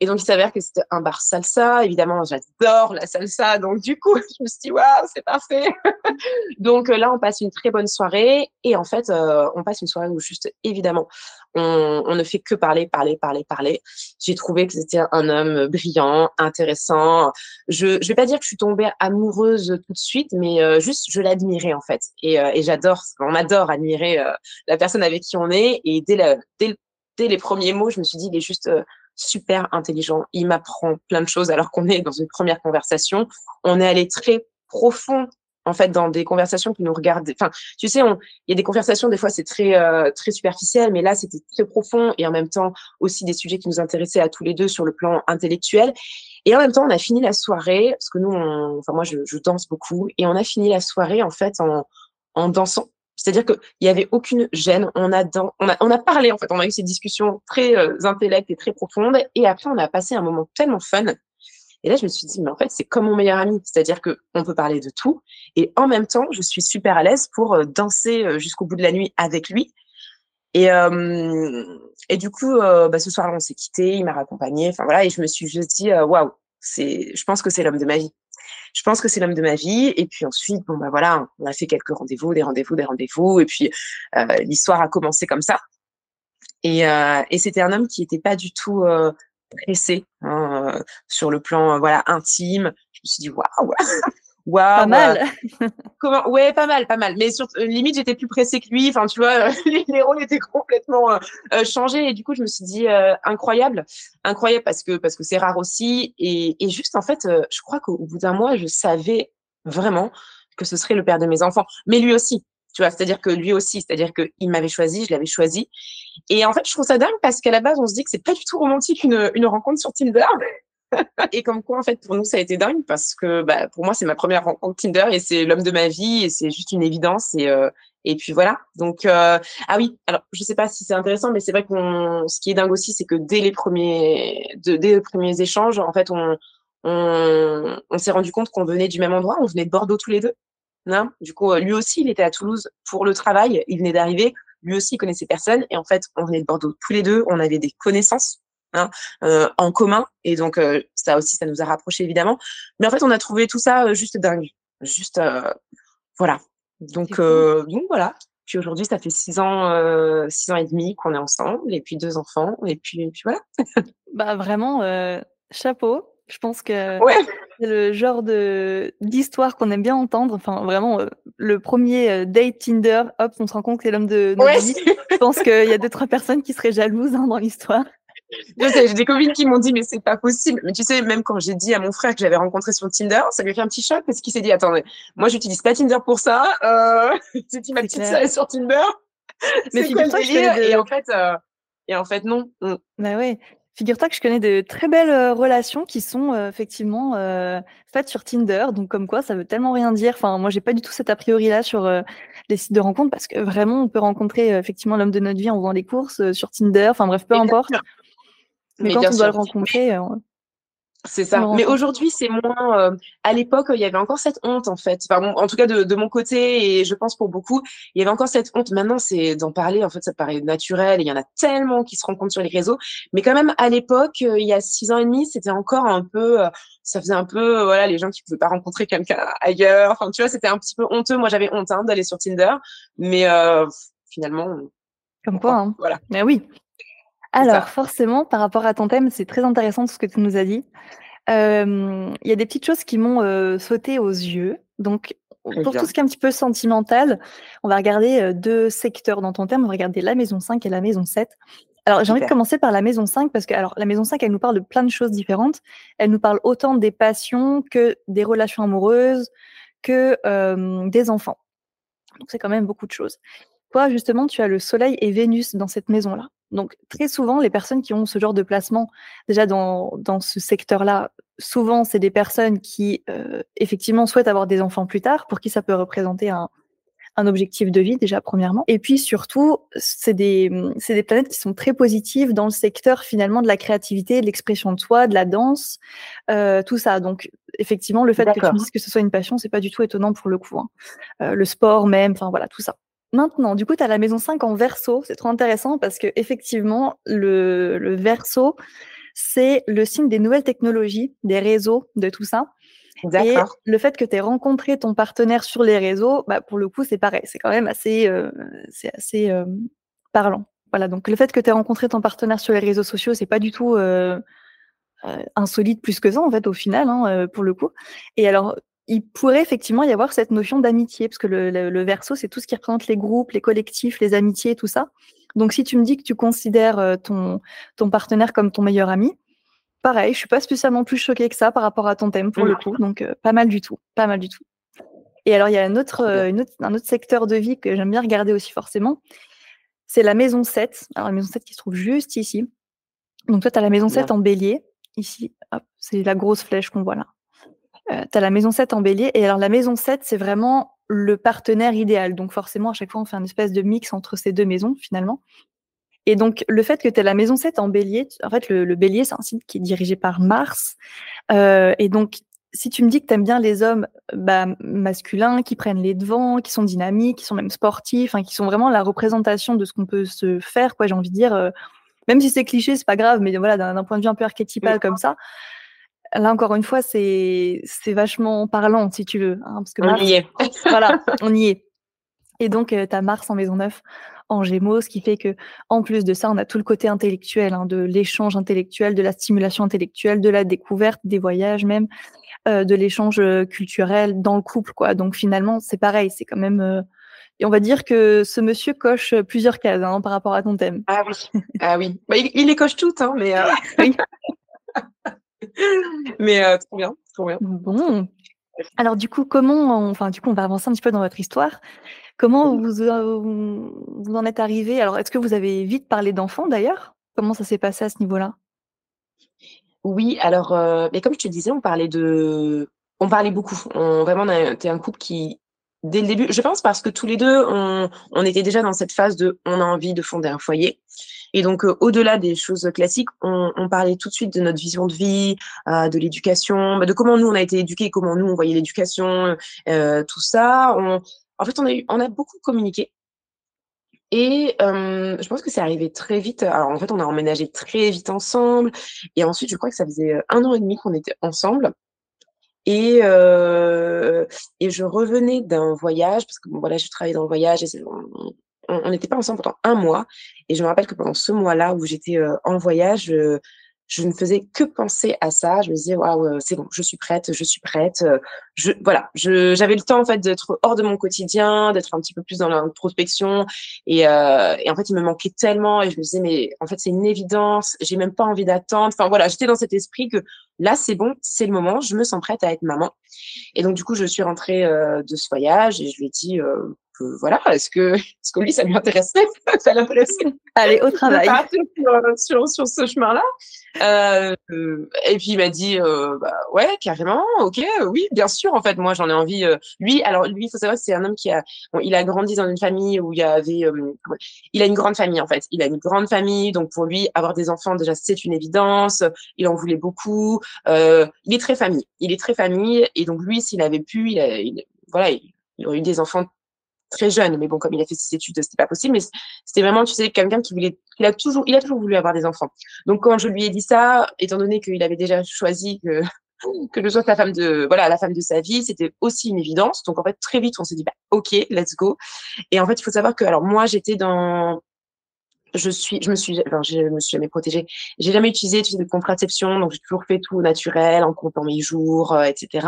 Et donc, il s'avère que c'était un bar salsa. Évidemment, j'adore la salsa. Donc, du coup, (laughs) je me suis dit, waouh, c'est parfait. (laughs) donc, euh, là, on passe une très bonne soirée. Et en fait, euh, on passe une soirée où juste, évidemment, on, ne fait que parler, parler, parler, parler. J'ai trouvé que c'était un homme brillant, intéressant. Je ne vais pas dire que je suis tombée amoureuse tout de suite, mais euh, juste, je l'admirais, en fait. Et, j'adore, on adore admirer la personne avec qui on est. Et dès les premiers mots, je me suis dit, il est juste super intelligent. Il m'apprend plein de choses alors qu'on est dans une première conversation. On est allé très profond en fait, dans des conversations qui nous regardent. Enfin, tu sais, il y a des conversations, des fois, c'est très, euh, très superficiel, mais là, c'était très profond et en même temps aussi des sujets qui nous intéressaient à tous les deux sur le plan intellectuel. Et en même temps, on a fini la soirée, parce que nous, enfin, moi, je, je, danse beaucoup, et on a fini la soirée, en fait, en, en dansant. C'est-à-dire qu'il n'y avait aucune gêne. On a, parlé, en fait, on a eu ces discussions très euh, intellectuelles et très profondes. Et après, on a passé un moment tellement fun et là, je me suis dit, mais en fait, c'est comme mon meilleur ami. C'est-à-dire qu'on peut parler de tout. Et en même temps, je suis super à l'aise pour euh, danser euh, jusqu'au bout de la nuit avec lui. Et, euh, du coup, bah, ce soir-là, on s'est quitté, il m'a raccompagné. Enfin voilà, et je me suis juste dit, waouh, c'est, je pense que c'est l'homme de ma vie. Je pense que c'est l'homme de ma vie. Et puis ensuite, bon bah voilà, on a fait quelques rendez-vous, des rendez-vous, des rendez-vous. Et puis l'histoire a commencé comme ça. Et, et c'était un homme qui n'était pas du tout pressé hein, euh, sur le plan euh, voilà intime. Je me suis dit waouh, (laughs) waouh. Pas mal. (laughs) comment Ouais, pas mal, pas mal. Mais sur, euh, limite, j'étais plus pressée que lui. Enfin, tu vois, (laughs) les, rôles étaient complètement changés. Et du coup, je me suis dit incroyable, incroyable parce que parce que c'est rare aussi. Et, et juste en fait, je crois qu'au bout d'un mois, je savais vraiment que ce serait le père de mes enfants. Mais lui aussi, tu vois, c'est-à-dire que lui aussi, c'est-à-dire qu'il m'avait choisi, je l'avais choisi. Et en fait, je trouve ça dingue parce qu'à la base, on se dit que c'est pas du tout romantique une, une rencontre sur Tinder. Et comme quoi, en fait, pour nous, ça a été dingue parce que bah, pour moi, c'est ma première rencontre Tinder et c'est l'homme de ma vie et c'est juste une évidence. Et, euh, puis voilà. Donc, euh, ah oui, alors je sais pas si c'est intéressant, mais c'est vrai qu'on, ce qui est dingue aussi, c'est que dès les premiers, de, échanges, en fait, on, s'est rendu compte qu'on venait du même endroit, on venait de Bordeaux tous les deux. Du coup, euh, lui aussi, il était à Toulouse pour le travail. Il venait d'arriver. Lui aussi, il connaissait personne. Et en fait, on venait de Bordeaux tous les deux. On avait des connaissances hein, euh, en commun. Et donc, euh, ça aussi, ça nous a rapprochés, évidemment. Mais en fait, on a trouvé tout ça juste dingue. Juste, voilà. Donc, donc, voilà. Puis aujourd'hui, ça fait six ans, six ans et demi qu'on est ensemble. Et puis deux enfants. Et puis, et puis voilà. (laughs) bah, vraiment, chapeau. Je pense que c'est le genre de d'histoire qu'on aime bien entendre. Enfin, vraiment, euh, le premier euh, date Tinder, hop, on se rend compte que c'est l'homme de notre vie. Je pense qu'il y a deux, trois personnes qui seraient jalouses hein, dans l'histoire. J'ai des copines qui m'ont dit, mais c'est pas possible. Mais tu sais, même quand j'ai dit à mon frère que j'avais rencontré sur Tinder, ça lui a fait un petit choc parce qu'il s'est dit, attendez, moi, j'utilise pas Tinder pour ça. Euh, (laughs) j'ai dit, ma petite sœur est sur Tinder. Mais figure-toi que et en fait, euh, et en fait, non. Bah ouais. Figure-toi que je connais de très belles euh, relations qui sont euh, effectivement euh, faites sur Tinder, donc comme quoi ça veut tellement rien dire. Enfin, moi j'ai pas du tout cet a priori là sur les sites de rencontres parce que vraiment on peut rencontrer effectivement l'homme de notre vie en faisant des courses sur Tinder. Enfin bref, peu importe. Mais, quand on doit le rencontrer, c'est ça. Mais aujourd'hui, c'est moins. Euh, à l'époque, il y avait encore cette honte, en fait. Enfin, en tout cas, de, de, mon côté, et je pense pour beaucoup, il y avait encore cette honte. Maintenant, c'est d'en parler. En fait, ça paraît naturel. Il y en a tellement qui se rencontrent sur les réseaux. Mais quand même, à l'époque, euh, il y a six ans et demi, c'était encore un peu. Euh, ça faisait un peu, voilà, les gens qui pouvaient pas rencontrer quelqu'un ailleurs. Enfin, tu vois, c'était un petit peu honteux. Moi, j'avais honte hein, d'aller sur Tinder, mais finalement. Comme quoi, hein. Voilà. Mais oui. Alors, forcément, par rapport à ton thème, c'est très intéressant tout ce que tu nous as dit. Il y a des petites choses qui m'ont sauté aux yeux. Donc, pour tout ce qui est un petit peu sentimental, on va regarder deux secteurs dans ton thème. On va regarder la maison 5 et la maison 7. Alors, j'ai envie de commencer par la maison 5 parce que alors, la maison 5, elle nous parle de plein de choses différentes. Elle nous parle autant des passions que des relations amoureuses, que des enfants. Donc, c'est quand même beaucoup de choses. Toi, justement, tu as le Soleil et Vénus dans cette maison-là. Donc, très souvent, les personnes qui ont ce genre de placement, déjà dans, dans ce secteur-là, souvent, c'est des personnes qui, euh, effectivement, souhaitent avoir des enfants plus tard, pour qui ça peut représenter un, un objectif de vie, déjà, premièrement. Et puis, surtout, c'est des, des planètes qui sont très positives dans le secteur, finalement, de la créativité, de l'expression de soi, de la danse, euh, tout ça. Donc, effectivement, le fait que tu me dises que ce soit une passion, c'est pas du tout étonnant pour le coup. Hein. Euh, le sport même, enfin, voilà, tout ça. Maintenant, du coup, tu as la maison 5 en verso. C'est trop intéressant parce que effectivement, le, le verso, c'est le signe des nouvelles technologies, des réseaux, de tout ça. Et le fait que tu aies rencontré ton partenaire sur les réseaux, bah, pour le coup, c'est pareil. C'est quand même assez, euh, c'est assez euh, parlant. Voilà, donc le fait que tu aies rencontré ton partenaire sur les réseaux sociaux, c'est pas du tout euh, insolite plus que ça, en fait, au final, hein, pour le coup. Et alors, il pourrait effectivement y avoir cette notion d'amitié, parce que le, le, verso, c'est tout ce qui représente les groupes, les collectifs, les amitiés, tout ça. Donc, si tu me dis que tu considères euh, ton, ton partenaire comme ton meilleur ami, pareil, je suis pas spécialement plus choquée que ça par rapport à ton thème pour le coup. Donc, euh, pas mal du tout, pas mal du tout. Et alors, il y a un autre, un autre secteur de vie que j'aime bien regarder aussi forcément. C'est la maison 7. Alors, la maison 7 qui se trouve juste ici. Donc, toi, tu as la maison 7 en bélier. Ici, c'est la grosse flèche qu'on voit là. Tu as la maison 7 en bélier. Et alors, la maison 7, c'est vraiment le partenaire idéal. Donc, forcément, à chaque fois, on fait un espèce de mix entre ces deux maisons, finalement. Et donc, le fait que tu aies la maison 7 en bélier, en fait, le, bélier, c'est un signe qui est dirigé par Mars. Euh, et donc, si tu me dis que tu aimes bien les hommes bah, masculins qui prennent les devants, qui sont dynamiques, qui sont même sportifs, hein, qui sont vraiment la représentation de ce qu'on peut se faire, quoi, j'ai envie de dire, euh, même si c'est cliché, c'est pas grave, mais voilà, d'un point de vue un peu archétypal comme ça, là encore une fois, c'est vachement parlant, si tu veux. Hein, parce que on y est. (laughs) voilà, on y est. Et donc, euh, tu as Mars en maison 9 en Gémeaux, ce qui fait que, en plus de ça, on a tout le côté intellectuel, hein, de l'échange intellectuel, de la stimulation intellectuelle, de la découverte, des voyages même, euh, de l'échange euh, culturel dans le couple, quoi. Donc finalement, c'est pareil, c'est quand même. Euh, et on va dire que ce monsieur coche plusieurs cases hein, par rapport à ton thème. Ah oui, ah oui. Bah, il, les coche toutes, hein, mais. (laughs) oui. (laughs) mais trop bien, trop bien. Bon. Alors du coup, comment, enfin du coup, on va avancer un petit peu dans votre histoire. Comment vous, vous en êtes arrivé Alors, est-ce que vous avez vite parlé d'enfants d'ailleurs? Comment ça s'est passé à ce niveau-là? Oui, alors, mais comme je te disais, on parlait de, on parlait beaucoup. On, vraiment, on était un couple qui, dès le début, je pense parce que tous les deux, on, on était déjà dans cette phase de, on a envie de fonder un foyer. Et donc, au-delà des choses classiques, on, parlait tout de suite de notre vision de vie, euh, de l'éducation, bah, de comment nous on a été éduqués, comment nous on voyait l'éducation, euh, tout ça. En fait, on a, eu, on a beaucoup communiqué. Et euh, je pense que c'est arrivé très vite. Alors, en fait, on a emménagé très vite ensemble. Et ensuite, je crois que ça faisait euh, un an et demi qu'on était ensemble. Et, euh, et je revenais d'un voyage, parce que voilà, je travaillais dans le voyage n'était pas ensemble pendant un mois. Et je me rappelle que pendant ce mois-là où j'étais en voyage, je ne faisais que penser à ça. Je me disais, waouh, euh, c'est bon, je suis prête, je suis prête. Euh, je, voilà, j'avais le temps en fait d'être hors de mon quotidien, d'être un petit peu plus dans l'introspection. Et, euh, et en fait, il me manquait tellement. Et je me disais, mais en fait, c'est une évidence. J'ai même pas envie d'attendre. Enfin voilà, j'étais dans cet esprit que là, c'est bon, c'est le moment. Je me sens prête à être maman. Et donc du coup, je suis rentrée euh, de ce voyage et je lui ai dit, euh, voilà, est-ce que, est-ce que lui, ça lui intéresserait Ça (laughs) l'intéressait. Allez, au travail. Sur, sur, ce chemin-là. Euh, et puis il m'a dit, euh, bah, ouais, carrément, ok, oui, bien sûr. En fait, moi, j'en ai envie. Euh, lui, alors lui, il faut savoir, c'est un homme qui a, bon, il a grandi dans une famille où il y avait, euh, il a une grande famille en fait. Il a une grande famille, donc pour lui, avoir des enfants déjà, c'est une évidence. Il en voulait beaucoup. il est très famille. Il est très famille, et donc lui, s'il avait pu, il, a, il voilà, il aurait eu des enfants très jeune, mais bon, comme il a fait ses études, c'était pas possible. Mais c'était vraiment, tu sais, quelqu'un qui voulait, il a toujours, il a toujours voulu avoir des enfants. Donc quand je lui ai dit ça, étant donné qu'il avait déjà choisi que (laughs) que je sois la femme de, voilà, la femme de sa vie, c'était aussi une évidence. Donc en fait, très vite, on s'est dit, bah, ok, let's go. Et en fait, il faut savoir que, alors moi, j'étais dans je suis, je me suis, enfin, je me suis jamais protégée. J'ai jamais utilisé, de contraception, donc j'ai toujours fait tout naturel, en comptant mes jours, euh, etc.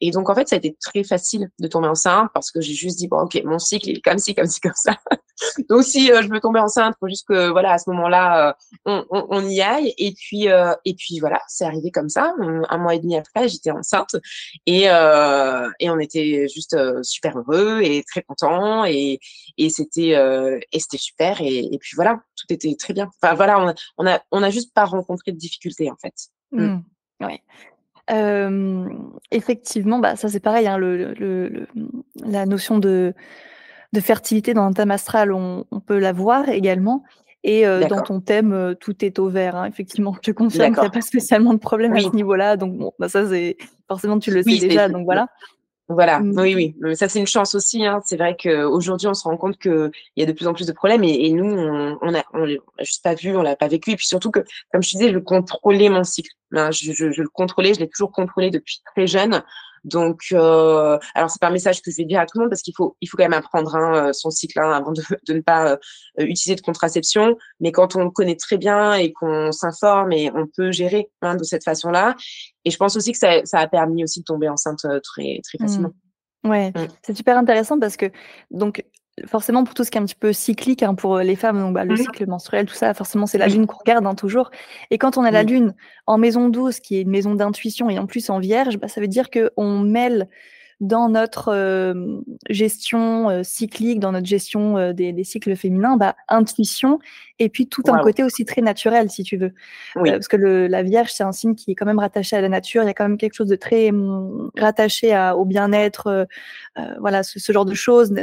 Et donc en fait, ça a été très facile de tomber enceinte parce que j'ai juste dit bon, ok, mon cycle il est comme ci, comme ci, comme ça. (laughs) donc si euh, je veux tomber enceinte, faut juste que voilà, à ce moment-là, euh, on, on, y aille. Et puis et puis voilà, c'est arrivé comme ça. Un mois et demi après, j'étais enceinte et et on était juste super heureux et très contents et et c'était et c'était super et, et puis voilà tout était très bien. Enfin voilà, on, on a, on a juste pas rencontré de difficultés en fait. Mm. Mmh. effectivement, bah, ça c'est pareil, hein, le, la notion de, de fertilité dans un thème astral, on, peut la voir également. Et dans ton thème, tout est au vert. Hein, effectivement, je confirme qu'il n'y a pas spécialement de problème à ce niveau-là. Donc, bon, bah, ça, c'est forcément, tu le sais déjà. Donc, voilà. Voilà, mmh. oui, oui. Ça, c'est une chance aussi. Hein. C'est vrai qu'aujourd'hui, on se rend compte qu'il y a de plus en plus de problèmes et, nous, on n'a on, juste pas vu, on l'a pas vécu. Et puis surtout que, comme je disais, je contrôlais mon cycle. Hein. Je, je, je, le contrôlais, je l'ai toujours contrôlé depuis très jeune. Donc, euh, alors c'est pas un message que je vais dire à tout le monde parce qu'il faut, il faut quand même apprendre hein, euh, son cycle hein, avant de, (laughs) de, ne pas euh, utiliser de contraception. Mais quand on le connaît très bien et qu'on s'informe et on peut gérer hein, de cette façon-là. Et je pense aussi que ça, ça, a permis aussi de tomber enceinte euh, très, très facilement. Mmh. Ouais, mmh. c'est super intéressant parce que donc forcément pour tout ce qui est un petit peu cyclique hein, pour les femmes, donc, bah, le mmh. cycle menstruel, tout ça, forcément c'est la lune qu'on regarde hein, toujours. Et quand on a la lune en maison 12, qui est une maison d'intuition, et en plus en vierge, bah, ça veut dire qu'on mêle dans notre gestion cyclique, dans notre gestion des, cycles féminins, bah, intuition et puis tout un côté aussi très naturel, si tu veux. parce que la Vierge, c'est un signe qui est quand même rattaché à la nature. Il y a quand même quelque chose de très mmh, rattaché au bien-être, voilà, ce, genre de choses.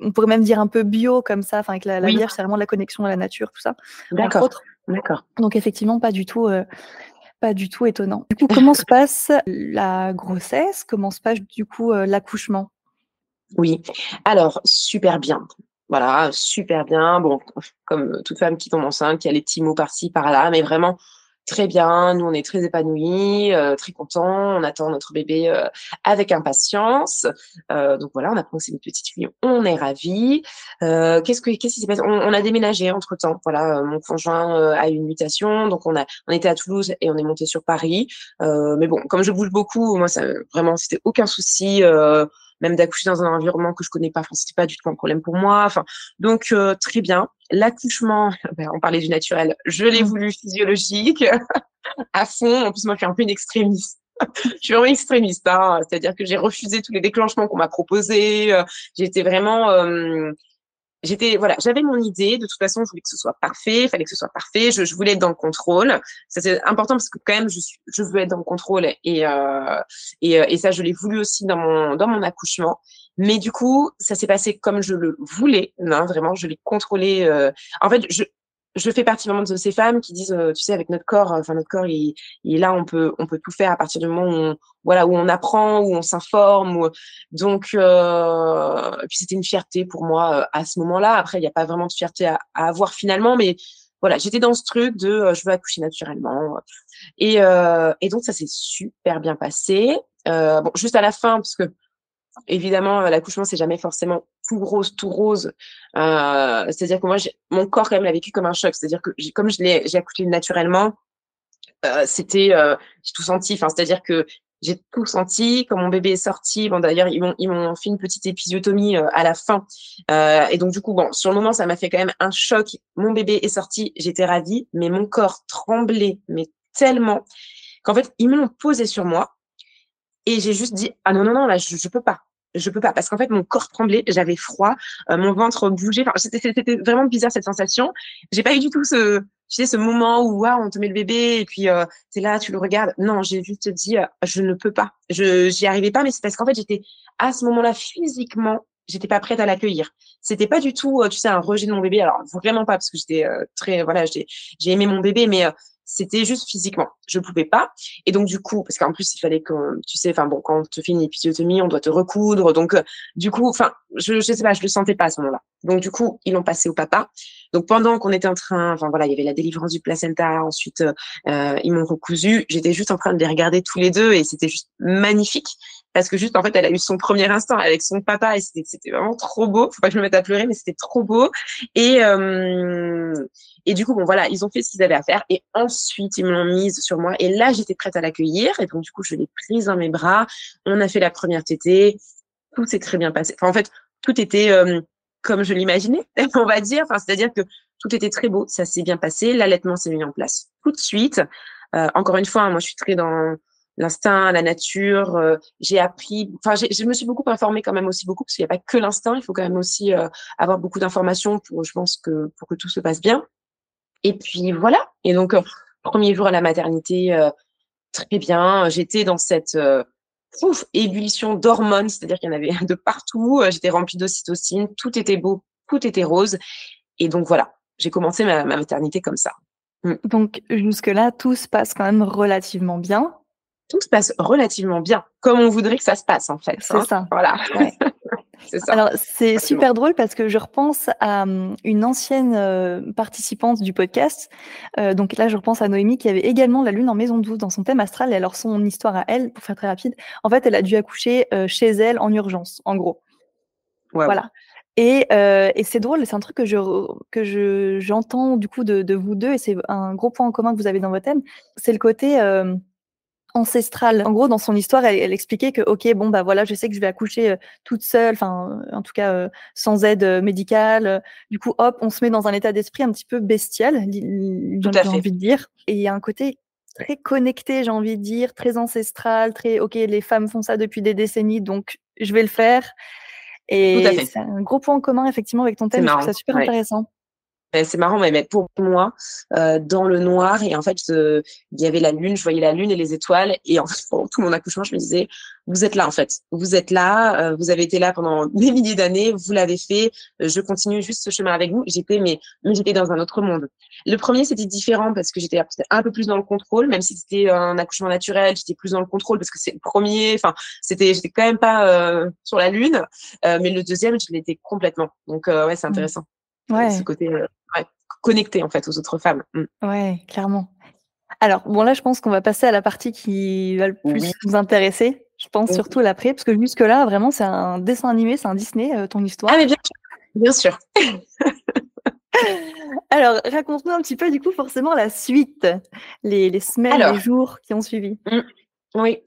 on pourrait même dire un peu bio comme ça. Enfin, avec la, Vierge, c'est vraiment la connexion à la nature, tout ça. D'accord. D'accord. Donc effectivement, pas du tout pas du tout étonnant. Du coup, comment se passe la grossesse? Comment se passe du coup euh, l'accouchement? Oui, alors super bien. Voilà, super bien. Bon, comme toute femme qui tombe enceinte, qui a les petits mots par-ci, par-là, mais vraiment très bien. Nous, on est très épanouis, euh, très contents. On attend notre bébé euh, avec impatience. Euh, donc voilà, on a pensé une petite fille. On est ravis. qu'est-ce que qu'est-ce qui s'est passé? On, a déménagé entre temps. Voilà, mon conjoint a eu une mutation, donc on a on était à Toulouse et on est monté sur Paris. mais bon, comme je bouge beaucoup, moi ça vraiment c'était aucun souci même d'accoucher dans un environnement que je connais pas. Enfin, c'était pas du tout un problème pour moi. Enfin, donc euh, très bien. L'accouchement, (laughs) ben, on parlait du naturel. Je l'ai mmh. voulu physiologique (laughs) à fond. En plus, moi, je suis un peu une extrémiste. (laughs) je suis vraiment extrémiste, hein. c'est-à-dire que j'ai refusé tous les déclenchements qu'on m'a proposés. Euh, J'étais vraiment euh, j'étais voilà, j'avais mon idée. De toute façon, je voulais que ce soit parfait. Il fallait que ce soit parfait. Je, je voulais être dans le contrôle. Ça c'est important parce que quand même, je suis, je veux être dans le contrôle et euh, et, euh, et ça, je l'ai voulu aussi dans mon dans mon accouchement. Mais du coup, ça s'est passé comme je le voulais. Non, vraiment, je l'ai contrôlé. Euh. En fait, je je fais partie vraiment de ces femmes qui disent, euh, tu sais, avec notre corps, enfin notre corps, il, est là, on peut, on peut tout faire à partir du moment où on, voilà, où on apprend, où on s'informe. Donc, euh, puis c'était une fierté pour moi euh, à ce moment-là. Après, il n'y a pas vraiment de fierté à, avoir finalement, mais voilà, j'étais dans ce truc de, je veux accoucher naturellement. Et, et donc ça s'est super bien passé. bon, juste à la fin, parce que évidemment, l'accouchement, c'est jamais forcément tout rose, tout rose. Euh, c'est-à-dire que moi, mon corps quand même l'a vécu comme un choc. C'est-à-dire que comme je l'ai, j'ai accouché naturellement, euh, c'était, euh, j'ai tout senti. Enfin, c'est-à-dire que j'ai tout senti. Quand mon bébé est sorti, bon d'ailleurs ils m'ont ils m'ont fait une petite épisiotomie euh, à la fin. Euh, et donc du coup bon sur le moment ça m'a fait quand même un choc. Mon bébé est sorti, j'étais ravie, mais mon corps tremblait mais tellement qu'en fait ils me l'ont posé sur moi et j'ai juste dit ah non non non là je, je peux pas je peux pas parce qu'en fait mon corps tremblait, j'avais froid, euh, mon ventre bougeait. Enfin, c'était vraiment bizarre cette sensation. J'ai pas eu du tout ce, tu sais, ce moment où waouh, on te met le bébé et puis euh, c'est là, tu le regardes. Non, j'ai juste dit euh, je ne peux pas. Je j'y arrivais pas, mais c'est parce qu'en fait j'étais à ce moment-là physiquement, j'étais pas prête à l'accueillir. C'était pas du tout, tu sais, un rejet de mon bébé. Alors vraiment pas parce que j'étais très, voilà, j'ai j'ai aimé mon bébé, mais c'était juste physiquement. Je pouvais pas. Et donc, du coup, parce qu'en plus, il fallait que, tu sais, enfin, bon, quand on te fait une épisiotomie, on doit te recoudre. Donc, euh, du coup, enfin, je, je sais pas, je le sentais pas à ce moment-là. Donc, du coup, ils l'ont passé au papa. Donc, pendant qu'on était en train, enfin, voilà, il y avait la délivrance du placenta. Ensuite, euh, ils m'ont recousu. J'étais juste en train de les regarder tous les deux et c'était juste magnifique parce que juste en fait elle a eu son premier instant avec son papa et c'était vraiment trop beau. Faut pas que je me mette à pleurer mais c'était trop beau. Et euh, et du coup bon voilà ils ont fait ce qu'ils avaient à faire et ensuite ils me l'ont mise sur moi. Et là j'étais prête à l'accueillir et donc du coup je l'ai prise dans mes bras. On a fait la première tétée. Tout s'est très bien passé. Enfin en fait tout était euh, comme je l'imaginais (laughs) on va dire. Enfin c'est à dire que tout était très beau. Ça s'est bien passé. L'allaitement s'est mis en place tout de suite. Euh, encore une fois hein, moi je suis très dans l'instinct, la nature. Euh, j'ai appris, enfin, je me suis beaucoup informée quand même aussi beaucoup parce qu'il n'y a pas que l'instinct. Il faut quand même aussi euh, avoir beaucoup d'informations pour, je pense que pour que tout se passe bien. Et puis voilà. Et donc euh, premier jour à la maternité, très bien. J'étais dans cette ébullition d'hormones, c'est-à-dire qu'il y en avait (laughs) de partout. J'étais remplie d'ocytocine, tout était beau, tout était rose. Et donc voilà, j'ai commencé ma, ma maternité comme ça. Mm. Donc jusque-là, tout se passe quand même relativement bien tout se passe relativement bien, comme on voudrait que ça se passe en fait. C'est hein. ça. Voilà. (laughs) ça. Alors c'est super drôle parce que je repense à hum, une ancienne euh, participante du podcast. Euh, donc là, je repense à Noémie qui avait également la lune en maison 12 dans son thème astral. Et alors son histoire à elle, pour faire très rapide, en fait, elle a dû accoucher euh, chez elle en urgence, en gros. Voilà. Et, et c'est drôle, c'est un truc que je que je j'entends du coup de, de, vous deux, et c'est un gros point en commun que vous avez dans votre thème, c'est le côté ancestrale. En gros, dans son histoire, elle, expliquait que, ok, bon, bah voilà, je sais que je vais accoucher euh, toute seule, enfin, en tout cas, euh, sans aide euh, médicale. Du coup, hop, on se met dans un état d'esprit un petit peu bestial, j'ai envie de dire. Et il y a un côté très connecté, j'ai envie de dire, très ancestral, très OK, les femmes font ça depuis des décennies, donc je vais le faire. Et c'est un gros point commun effectivement avec ton thème. Je trouve ça super intéressant c'est marrant, mais pour moi, euh, dans le noir, et en fait, il y avait la lune, je voyais la lune et les étoiles, et en fait, (laughs) pendant tout mon accouchement, je me disais, vous êtes là, en fait, vous êtes là, euh, vous avez été là pendant des milliers d'années, vous l'avez fait, je continue juste ce chemin avec vous. J'étais, mais, mais j'étais dans un autre monde. Le premier, c'était différent parce que j'étais un peu plus dans le contrôle, même si c'était un accouchement naturel, j'étais plus dans le contrôle parce que c'est le premier. Enfin, c'était, j'étais quand même pas euh, sur la lune, mais le deuxième, je l'étais complètement. Donc, ouais, c'est mmh. intéressant. Ouais. Ce côté connecter en fait aux autres femmes. Mm. Ouais, clairement. Alors bon là, je pense qu'on va passer à la partie qui va le plus nous intéresser. Je pense surtout à l'après, parce que jusque là, vraiment, c'est un dessin animé, c'est un Disney, euh, ton histoire. Ah mais bien sûr, bien sûr. (laughs) Alors, raconte-nous un petit peu, du coup, forcément, la suite, les, les semaines, les jours qui ont suivi. Mm. Oui.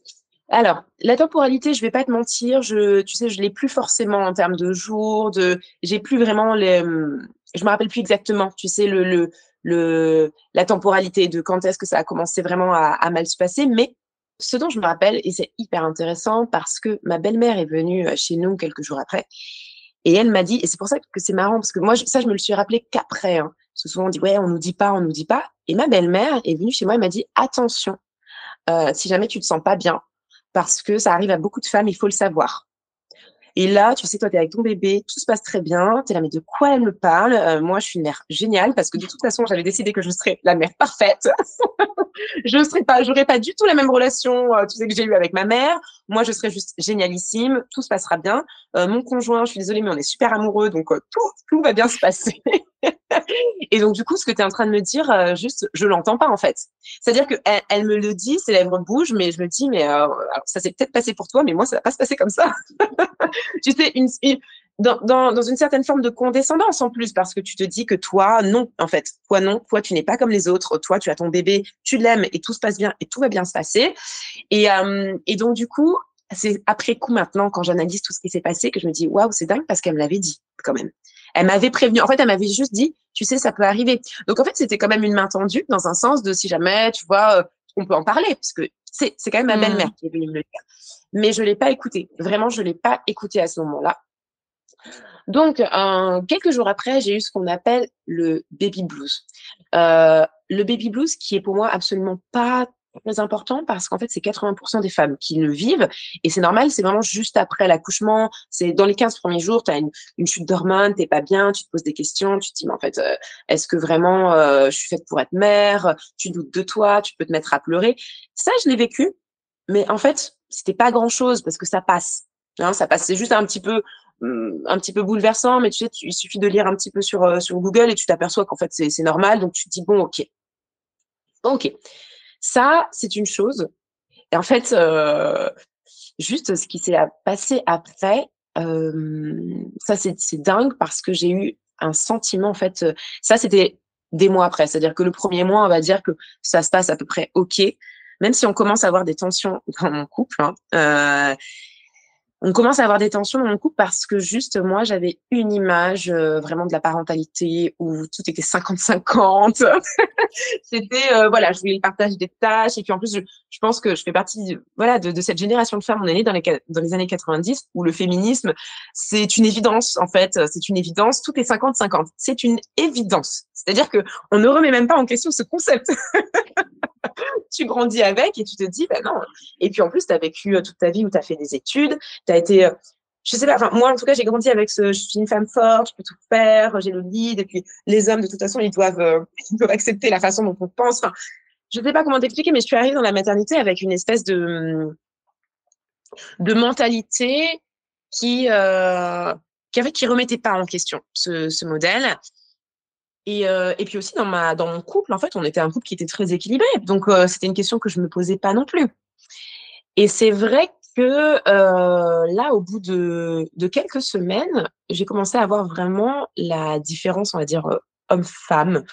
Alors, la temporalité, je vais pas te mentir, je, tu sais, je l'ai plus forcément en termes de jours, de, j'ai plus vraiment les, je me rappelle plus exactement, tu sais, le, la temporalité de quand est-ce que ça a commencé vraiment à, à, mal se passer. Mais ce dont je me rappelle, et c'est hyper intéressant parce que ma belle-mère est venue euh, chez nous quelques jours après, et elle m'a dit, et c'est pour ça que c'est marrant, parce que moi, ça, je me le suis rappelé qu'après. Hein. Parce que souvent, on dit, ouais, on nous dit pas, on nous dit pas. Et ma belle-mère est venue chez moi, elle m'a dit, attention, euh, si jamais tu te sens pas bien, parce que ça arrive à beaucoup de femmes, il faut le savoir. Et là, tu sais, toi, tu es avec ton bébé, tout se passe très bien. Tu es là, mais de quoi elle me parle? Euh, Moi, je suis une mère géniale parce que de toute façon, j'avais décidé que je serais la mère parfaite. (laughs) je serais pas, j'aurais pas du tout la même relation, euh, que j'ai eu avec ma mère. Moi, je serais juste génialissime. Tout se passera bien. Euh, mon conjoint, je suis désolée, mais on est super amoureux, donc tout, tout va bien se passer. (laughs) et donc, du coup, ce que tu es en train de me dire, euh, juste, je l'entends pas, en fait. C'est-à-dire qu'elle elle me le dit, ses lèvres bougent, mais je me dis, mais euh, ça s'est peut-être passé pour toi, mais moi, ça va pas se passer comme ça. (laughs) tu sais, une, dans, dans, dans, une certaine forme de condescendance en plus, parce que tu te dis que toi, non, en fait, toi, non, toi, tu n'es pas comme les autres, toi, tu as ton bébé, tu l'aimes et tout se passe bien et tout va bien se passer. Et, euh, et donc, du coup, c'est après coup maintenant, quand j'analyse tout ce qui s'est passé, que je me dis, waouh, c'est dingue parce qu'elle me l'avait dit quand même. Elle m'avait prévenu. En fait, elle m'avait juste dit, tu sais, ça peut arriver. Donc, en fait, c'était quand même une main tendue dans un sens de si jamais, tu vois, euh, on peut en parler, parce que c'est, c'est quand même ma mmh. belle-mère qui est venue me le dire. Mais je l'ai pas écouté. Vraiment, je l'ai pas écouté à ce moment-là. Donc, quelques jours après, j'ai eu ce qu'on appelle le baby blues. Euh, le baby blues qui est pour moi absolument pas très important parce qu'en fait, c'est 80% des femmes qui le vivent et c'est normal, c'est vraiment juste après l'accouchement, c'est dans les 15 premiers jours, tu as une, chute d'hormones, t'es pas bien, tu te poses des questions, tu te dis mais en fait, euh, est-ce que vraiment euh, je suis faite pour être mère? Tu doutes de toi, tu peux te mettre à pleurer. Ça, je l'ai vécu, mais en fait, c'était pas grand-chose parce que ça passe. Hein, ça passe, c'est juste un petit peu un petit peu bouleversant, mais tu sais, il suffit de lire un petit peu sur, euh, sur Google et tu t'aperçois qu'en fait, c'est normal. Donc, tu te dis, bon, OK. OK. Ça, c'est une chose. Et en fait, euh, juste ce qui s'est passé après, euh, ça c'est dingue parce que j'ai eu un sentiment, en fait, ça c'était des mois après. C'est-à-dire que le premier mois, on va dire que ça se passe à peu près OK, même si on commence à avoir des tensions dans mon couple. Hein, on commence à avoir des tensions dans mon couple parce que juste moi j'avais une image euh, vraiment de la parentalité où tout était 50-50. (laughs) C'était euh, voilà, je voulais le partage des tâches et puis en plus je, je pense que je fais partie voilà de, de, cette génération de femmes on est dans les dans les années 90 où le féminisme c'est une évidence en fait, c'est une évidence, tout est 50-50. C'est une évidence. C'est-à-dire que on ne remet même pas en question ce concept. (laughs) (laughs) tu grandis avec et tu te dis, bah non. Et puis en plus, tu as vécu euh, toute ta vie où tu as fait des études, tu as été, euh, je sais pas, enfin, moi en tout cas, j'ai grandi avec ce, je suis une femme forte, je peux tout faire, j'ai le lead, et puis les hommes, de toute façon, ils doivent, euh, (laughs) ils doivent accepter la façon dont on pense. Enfin, je sais pas comment t'expliquer, mais je suis arrivée dans la maternité avec une espèce de, de mentalité qui, euh, qui, avait, qui remettait pas en question ce, ce modèle. Et, euh, et puis aussi dans ma dans mon couple, en fait, on était un couple qui était très équilibré. Donc euh, c'était une question que je me posais pas non plus. Et c'est vrai que euh, là, au bout de, de quelques semaines, j'ai commencé à avoir vraiment la différence, on va dire, euh, homme-femme,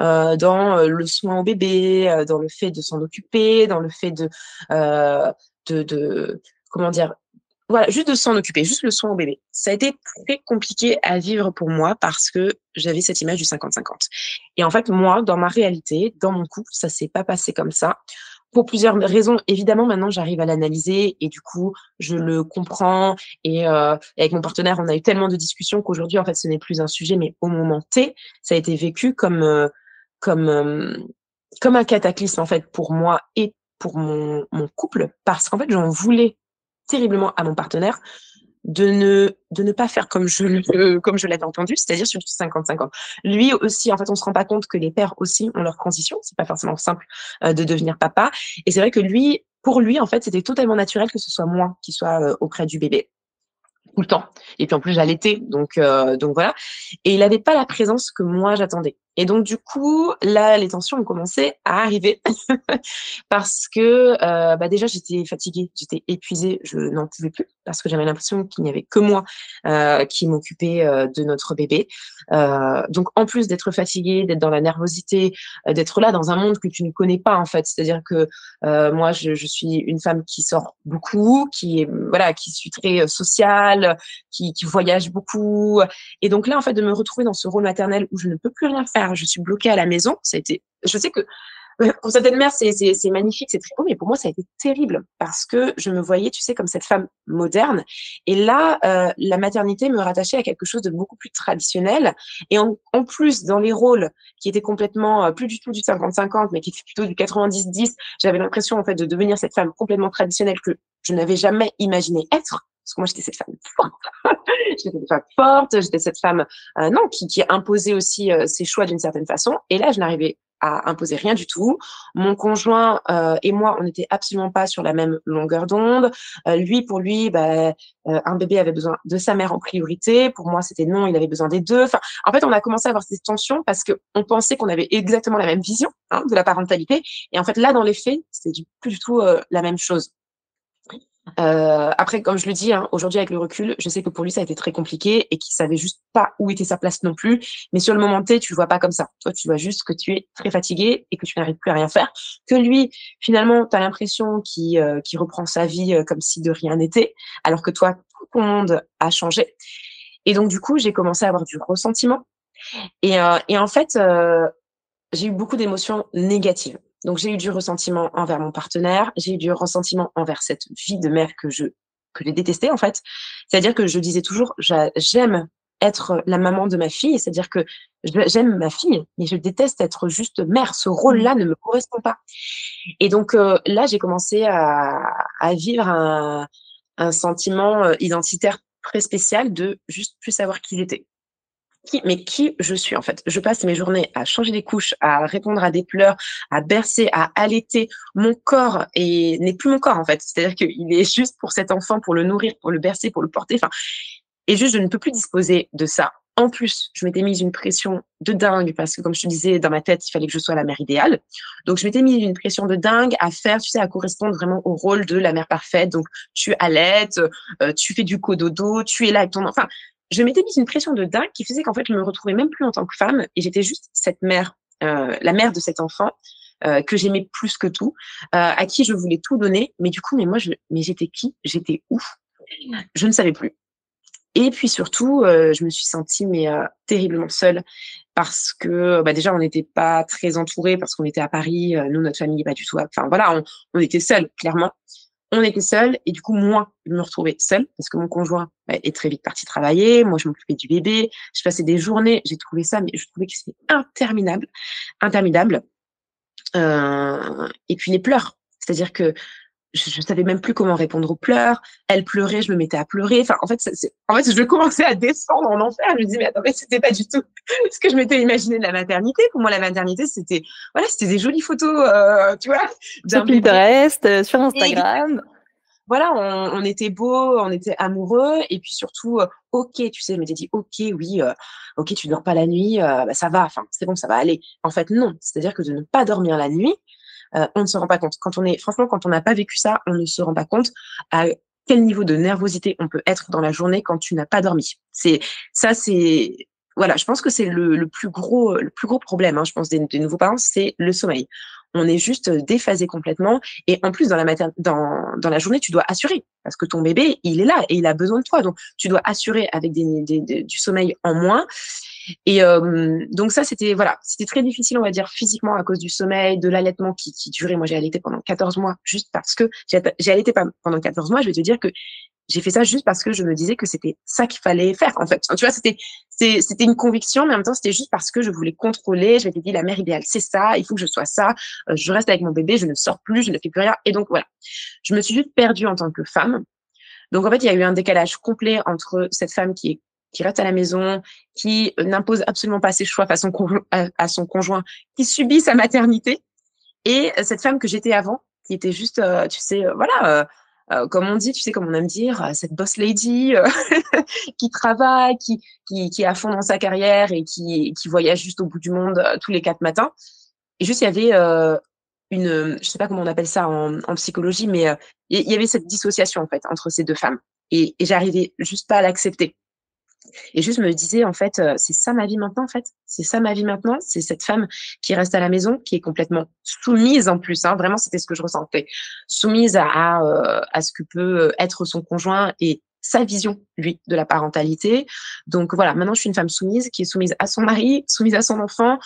euh, dans euh, le soin au bébé, dans le fait de s'en occuper, dans le fait de, de, de comment dire, voilà, juste de s'en occuper, juste le soin au bébé. Ça a été très compliqué à vivre pour moi parce que j'avais cette image du 50-50. Et en fait, moi, dans ma réalité, dans mon couple, ça s'est pas passé comme ça. Pour plusieurs raisons. Évidemment, maintenant, j'arrive à l'analyser et du coup, je le comprends. Et, euh, avec mon partenaire, on a eu tellement de discussions qu'aujourd'hui, en fait, ce n'est plus un sujet, mais au moment T, ça a été vécu comme, euh, comme, euh, comme un cataclysme, en fait, pour moi et pour mon, mon couple, parce qu'en fait, j'en voulais terriblement à mon partenaire de ne de ne pas faire comme je le comme je l'avais entendu, c'est-à-dire sur 50-50. Lui aussi, en fait, on se rend pas compte que les pères aussi ont leur transition. C'est pas forcément simple euh, de devenir papa. Et c'est vrai que lui, pour lui, en fait, c'était totalement naturel que ce soit moi qui soit euh, auprès du bébé tout le temps. Et puis en plus, j'allaitais, donc euh, donc voilà. Et il n'avait pas la présence que moi j'attendais. Et donc, du coup, là, les tensions ont commencé à arriver. (laughs) Parce que euh, bah déjà, j'étais fatiguée, j'étais épuisée, je n'en pouvais plus parce que j'avais l'impression qu'il n'y avait que moi euh, qui m'occupais euh, de notre bébé. Donc, en plus d'être fatiguée, d'être dans la nervosité, d'être là dans un monde que tu ne connais pas en fait, c'est-à-dire que moi, je, suis une femme qui sort beaucoup, qui est voilà, qui suis très sociale, qui voyage beaucoup, et donc là, en fait, de me retrouver dans ce rôle maternel où je ne peux plus rien faire je suis bloquée à la maison. Ça a été, je sais que pour certaines mères, c'est, c'est, magnifique, c'est très beau, mais pour moi, ça a été terrible parce que je me voyais, tu sais, comme cette femme moderne. Et là, euh, la maternité me rattachait à quelque chose de beaucoup plus traditionnel. Et en, en plus, dans les rôles qui étaient complètement, euh, plus du tout du 50-50, mais qui étaient plutôt du 90-10, j'avais l'impression, en fait, de devenir cette femme complètement traditionnelle que je n'avais jamais imaginé être parce que moi j'étais cette femme forte, (laughs) j'étais cette femme forte, j'étais cette femme euh, non qui, qui imposait aussi euh, ses choix d'une certaine façon. Et là, je n'arrivais à imposer rien du tout. Mon conjoint euh, et moi, on n'était absolument pas sur la même longueur d'onde. Euh, lui, pour lui, bah, euh, un bébé avait besoin de sa mère en priorité. Pour moi, c'était non, il avait besoin des deux. Enfin, en fait, on a commencé à avoir ces tensions parce que on pensait qu'on avait exactement la même vision hein, de la parentalité. Et en fait, là, dans les faits, c'était plus du tout la même chose. Euh, après, comme je le dis, hein, aujourd'hui avec le recul, je sais que pour lui ça a été très compliqué et qu'il savait juste pas où était sa place non plus. Mais sur le moment T, tu vois pas comme ça. Toi, tu vois juste que tu es très fatigué et que tu n'arrives plus à rien faire. Que lui, finalement, tu as l'impression qu'il euh, reprend sa vie euh, comme si de rien n'était, alors que toi, tout ton monde a changé. Et donc du coup, j'ai commencé à avoir du ressentiment. Et, euh, et en fait, euh, j'ai eu beaucoup d'émotions négatives. Donc j'ai eu du ressentiment envers mon partenaire, j'ai eu du ressentiment envers cette vie de mère que je que j'ai détestée en fait. C'est-à-dire que je disais toujours j'aime être la maman de ma fille, c'est-à-dire que j'aime ma fille, mais je déteste être juste mère. Ce rôle-là ne me correspond pas. Et donc euh, là, j'ai commencé à, à vivre un, un sentiment euh, identitaire très spécial de juste plus savoir qui il était mais qui je suis en fait. Je passe mes journées à changer des couches, à répondre à des pleurs, à bercer, à allaiter. Mon corps n'est plus mon corps en fait. C'est-à-dire qu'il est juste pour cet enfant, pour le nourrir, pour le bercer, pour le porter. Enfin, et juste je ne peux plus disposer de ça. En plus, je m'étais mise une pression de dingue parce que, comme je te disais, dans ma tête, il fallait que je sois la mère idéale. Donc, je m'étais mise une pression de dingue à faire, tu sais, à correspondre vraiment au rôle de la mère parfaite. Donc, tu allaites, euh, tu fais du cododo, tu es là avec ton enfant je m'étais mise une pression de dingue qui faisait qu'en fait, je me retrouvais même plus en tant que femme et j'étais juste cette mère, euh, la mère de cet enfant euh, que j'aimais plus que tout, euh, à qui je voulais tout donner. Mais du coup, mais moi, je, mais j'étais qui? J'étais où? Je ne savais plus. Et puis surtout, euh, je me suis sentie mais euh, terriblement seule parce que bah déjà on n'était pas très entourés parce qu'on était à Paris, euh, nous notre famille pas du tout. Enfin voilà, on, on était seuls clairement on était seuls et du coup moi je me retrouvais seule parce que mon conjoint bah, est très vite parti travailler. Moi je m'occupais du bébé. Je passais des journées j'ai trouvé ça mais je trouvais que c'était interminable interminable. Euh, et puis les pleurs. C'est-à-dire que je, je savais même plus comment répondre aux pleurs. Elle pleurait, je me mettais à pleurer. Enfin, en fait, c'est, en fait, je commençais à descendre en enfer. Je me dis, mais attends, mais c'était pas du tout (laughs) ce que je m'étais imaginé de la maternité. Pour moi, la maternité, c'était, voilà, c'était des jolies photos, euh, tu vois. Sur Pinterest, euh, sur Instagram. voilà, on, on, était beau, on était amoureux, et puis surtout, euh, ok, tu sais, je m'étais dit, ok, oui, euh, ok, tu dors pas la nuit, euh, bah, ça va, enfin, c'est bon, ça va aller. En fait, non, c'est-à-dire que de ne pas dormir la nuit, euh, on ne se rend pas compte. Quand on est, franchement, quand on n'a pas vécu ça, on ne se rend pas compte à quel niveau de nervosité on peut être dans la journée quand tu n'as pas dormi. C'est ça, c'est voilà, je pense que c'est le, le, plus gros, le plus gros problème. Hein, je pense des, des nouveaux parents, c'est le sommeil. on est juste déphasé complètement. Et en plus, dans la, dans, dans la journée, tu dois assurer parce que ton bébé, il est là et il a besoin de toi. Donc, tu dois assurer avec des, du sommeil en moins. Et euh, donc ça, c'était voilà, c'était très difficile, on va dire, physiquement à cause du sommeil, de l'allaitement qui, qui durait. Moi, j'ai allaité pendant 14 mois juste parce que j'ai allaité pendant 14 mois. Je vais te dire que j'ai fait ça juste parce que je me disais que c'était ça qu'il fallait faire en fait. Tu vois, c'était c'était une conviction, mais en même temps c'était juste parce que je voulais contrôler. Je m'étais dit la mère idéale c'est ça, il faut que je sois ça. Euh, je reste avec mon bébé, je ne sors plus, je ne fais plus rien. Et donc voilà, je me suis juste perdue en tant que femme. Donc en fait il y a eu un décalage complet entre cette femme qui est qui reste à la maison, qui n'impose absolument pas ses choix à son, à son conjoint, qui subit sa maternité, et cette femme que j'étais avant, qui était juste, euh, tu sais, euh, voilà, euh, comme on dit, tu sais, comme on aime dire, euh, cette boss lady euh, (laughs) qui travaille, qui, qui, qui est à fond dans sa carrière et qui, qui voyage juste au bout du monde tous les quatre matins. Et juste, il y avait une, je sais pas comment on appelle ça en, en psychologie, mais il y avait cette dissociation en fait entre ces deux femmes. Et, et j'arrivais juste pas à l'accepter. Et juste me disais, en fait, euh, c'est ça ma vie maintenant, en fait. C'est ça ma vie maintenant. C'est cette femme qui reste à la maison, qui est complètement soumise en plus. Hein. Vraiment, c'était ce que je ressentais. Soumise à, euh, ce que peut euh, être son conjoint et sa vision, lui, de la parentalité. Donc voilà, maintenant je suis une femme soumise, qui est soumise à son mari, soumise à son enfant,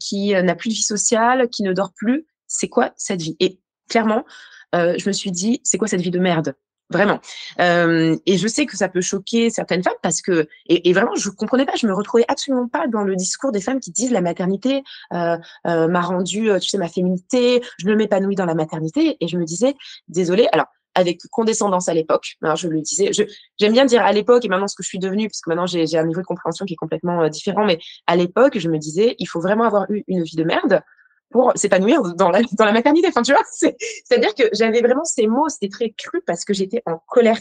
qui n'a plus de vie sociale, qui ne dort plus. C'est quoi cette vie? Et clairement, je me suis dit, c'est quoi cette vie de merde? Vraiment. Euh, et je sais que ça peut choquer certaines femmes parce que, et, vraiment, je comprenais pas, je me retrouvais absolument pas dans le discours des femmes qui disent la maternité euh, euh, m'a rendu, euh, tu sais, ma féminité, je ne m'épanouis dans la maternité. Et je me disais, désolée, alors avec condescendance à l'époque. Alors je le disais, j'aime bien dire à l'époque et maintenant ce que je suis devenue, parce que maintenant j'ai un niveau de compréhension qui est complètement euh, différent, mais à l'époque je me disais, il faut vraiment avoir eu une vie de merde pour s'épanouir dans la, maternité. Enfin, tu vois, c'est-à-dire que j'avais vraiment ces mots, c'était très cru parce que j'étais en colère.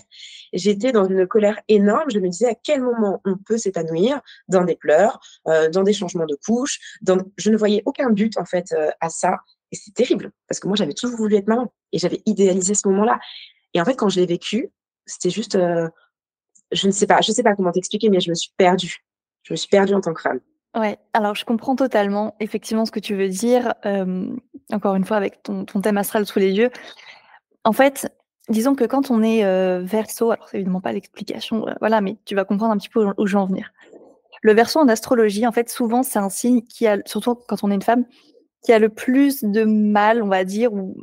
J'étais dans une colère énorme. Je me disais à quel moment on peut s'épanouir dans des pleurs, euh, dans des changements de couches. Dans... Je ne voyais aucun but, en fait, euh, à ça. Et c'est terrible parce que moi, j'avais toujours voulu être maman et j'avais idéalisé ce moment-là. Et en fait, quand je l'ai vécu, c'était juste, euh, je ne sais pas, je ne sais pas comment t'expliquer, mais je me suis perdue. Je me suis perdue en tant que femme. Ouais, alors je comprends totalement effectivement ce que tu veux dire. encore une fois, avec ton, thème astral sous les yeux. En fait, disons que quand on est verso, alors c'est évidemment pas l'explication, voilà, mais tu vas comprendre un petit peu où, je veux en venir. Le verso en astrologie, en fait, souvent c'est un signe qui a, surtout quand on est une femme, qui a le plus de mal, on va dire, ou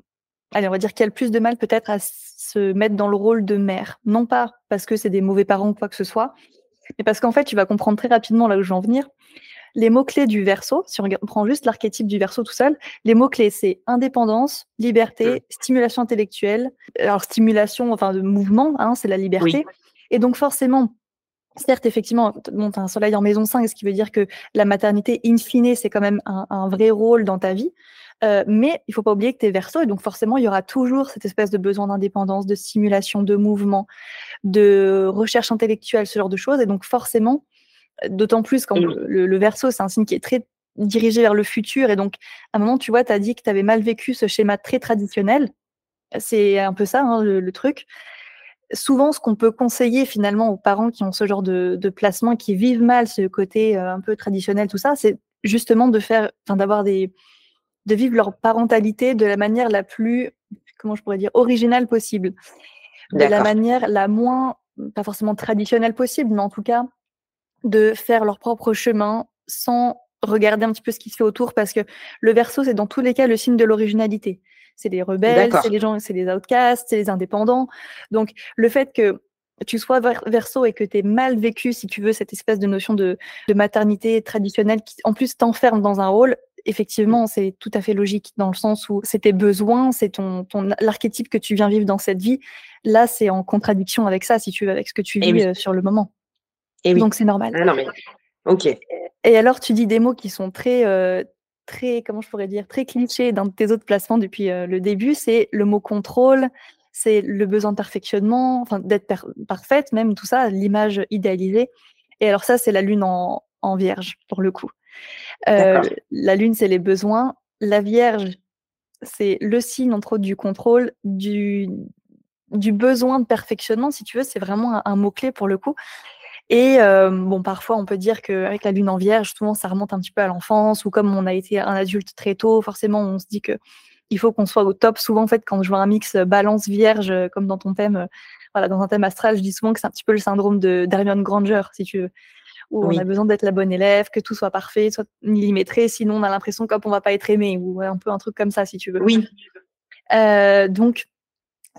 allez, on va dire qui a le plus de mal peut-être à se mettre dans le rôle de mère. Non pas parce que c'est des mauvais parents ou quoi que ce soit, mais parce qu'en fait, tu vas comprendre très rapidement là où je veux en venir les mots-clés du verso, si on prend juste l'archétype du verso tout seul, les mots-clés, c'est indépendance, liberté, mmh. stimulation intellectuelle. Alors, stimulation, enfin, de mouvement, hein, c'est la liberté. Et donc, forcément, Certes, effectivement, tu as un soleil en maison 5, ce qui veut dire que la maternité, in fine, c'est quand même un, vrai rôle dans ta vie. Euh, mais il faut pas oublier que tu es verso, et donc forcément, il y aura toujours cette espèce de besoin d'indépendance, de stimulation, de mouvement, de recherche intellectuelle, ce genre de choses. Et donc forcément, D'autant plus quand le, le, verso, c'est un signe qui est très dirigé vers le futur. Et donc, à un moment, tu vois, tu as dit que tu avais mal vécu ce schéma très traditionnel. C'est un peu ça, hein, le, truc. Souvent, ce qu'on peut conseiller finalement aux parents qui ont ce genre de, de placement, qui vivent mal ce côté euh, un peu traditionnel, tout ça, c'est justement de faire, enfin, d'avoir des, de vivre leur parentalité de la manière la plus, comment je pourrais dire, originale possible, de la manière la moins, pas forcément traditionnelle possible, mais en tout cas de faire leur propre chemin sans regarder un petit peu ce qui se fait autour parce que le verso, c'est dans tous les cas le signe de l'originalité. C'est les rebelles, c'est les gens, c'est les outcasts, c'est les indépendants. Donc, le fait que tu sois verso et que tu aies mal vécu, si tu veux, cette espèce de notion de, maternité traditionnelle qui, en plus, t'enferme dans un rôle, effectivement, c'est tout à fait logique dans le sens où c'est tes besoins, c'est ton, ton l'archétype que tu viens vivre dans cette vie. Là, c'est en contradiction avec ça, si tu veux, avec ce que tu vis euh, sur le moment. Et Donc c'est normal. Ah non, mais... Ok. Et alors, tu dis des mots qui sont très, euh, très, comment je pourrais dire, très clichés dans tes autres placements depuis euh, le début. C'est le mot contrôle, c'est le besoin de perfectionnement, enfin d'être parfaite, même tout ça, l'image idéalisée. Et alors ça, c'est la lune en, en, vierge pour le coup. Euh, la lune, c'est les besoins. La vierge, c'est le signe entre autres du contrôle, du, du besoin de perfectionnement, si tu veux. C'est vraiment un mot clé pour le coup. Et bon, parfois, on peut dire qu'avec la lune en vierge, souvent, ça remonte un petit peu à l'enfance, ou comme on a été un adulte très tôt, forcément, on se dit que il faut qu'on soit au top. Souvent, en fait, quand je vois un mix balance vierge, comme dans ton thème, voilà, dans un thème astral, je dis souvent que c'est un petit peu le syndrome de d'Hermione Granger, si tu veux, où on a besoin d'être la bonne élève, que tout soit parfait, soit millimétré, sinon on a l'impression qu'on va pas être aimé, ou un peu un truc comme ça, si tu veux. Oui. donc,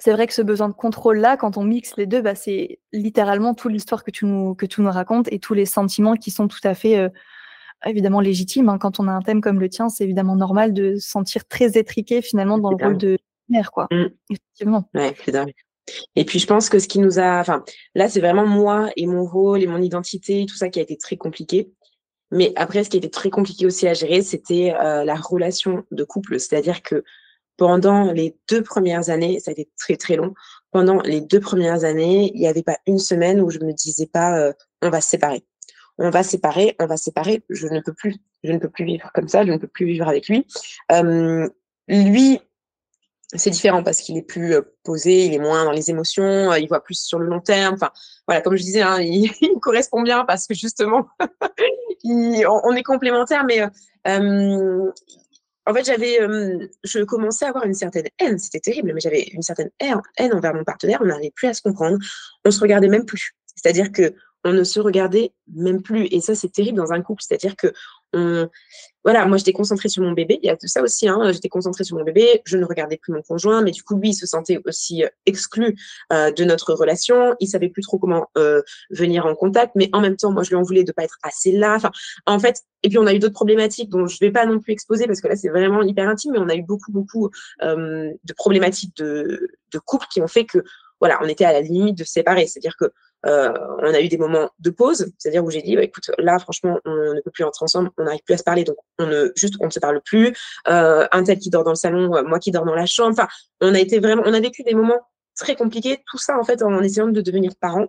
c'est vrai que ce besoin de contrôle-là, quand on mixe les deux, bah, c'est littéralement toute l'histoire que tu nous que tu nous racontes et tous les sentiments qui sont tout à fait euh, évidemment légitimes. Hein. Quand on a un thème comme le tien, c'est évidemment normal de se sentir très étriqué finalement dans le rôle de mère, quoi. Mmh. Effectivement. Ouais, et puis je pense que ce qui nous a, enfin, là c'est vraiment moi et mon rôle et mon identité, tout ça qui a été très compliqué. Mais après, ce qui a été très compliqué aussi à gérer, c'était euh, la relation de couple. C'est-à-dire que pendant les deux premières années, ça a été très très long. Pendant les deux premières années, il n'y avait pas une semaine où je me disais pas euh, on va se séparer. On va se séparer, on va se séparer. Je ne peux plus, je ne peux plus vivre comme ça, je ne peux plus vivre avec lui. Euh, lui, c'est différent parce qu'il est plus euh, posé, il est moins dans les émotions, il voit plus sur le long terme. Enfin, voilà, comme je disais, hein, (laughs) il, correspond bien parce que justement, (laughs) on, est complémentaires, mais en fait, j'avais, je commençais à avoir une certaine haine. C'était terrible, mais j'avais une certaine haine, envers mon partenaire. On n'arrivait plus à se comprendre. On se regardait même plus. C'est-à-dire que on ne se regardait même plus. Et ça, c'est terrible dans un couple. C'est-à-dire que on, voilà, moi j'étais concentrée sur mon bébé. Il y a tout ça aussi. Hein. J'étais concentrée sur mon bébé. Je ne regardais plus mon conjoint, mais du coup lui il se sentait aussi euh, exclu euh, de notre relation. Il savait plus trop comment euh, venir en contact, mais en même temps moi je lui en voulais de pas être assez là. Enfin, en fait, et puis on a eu d'autres problématiques dont je vais pas non plus exposer parce que là c'est vraiment hyper intime, mais on a eu beaucoup beaucoup de problématiques de, de couple qui ont fait que voilà, on était à la limite de se séparer. C'est-à-dire que euh, on a eu des moments de pause, c'est-à-dire où j'ai dit, bah, écoute, là, franchement, on ne peut plus entrer ensemble, on n'arrive plus à se parler, donc on ne, juste, on ne se parle plus. Euh, un tel qui dort dans le salon, euh, moi qui dors dans la chambre. Enfin, on a été vraiment, on a vécu des moments très compliqués, tout ça en fait en essayant de devenir parent.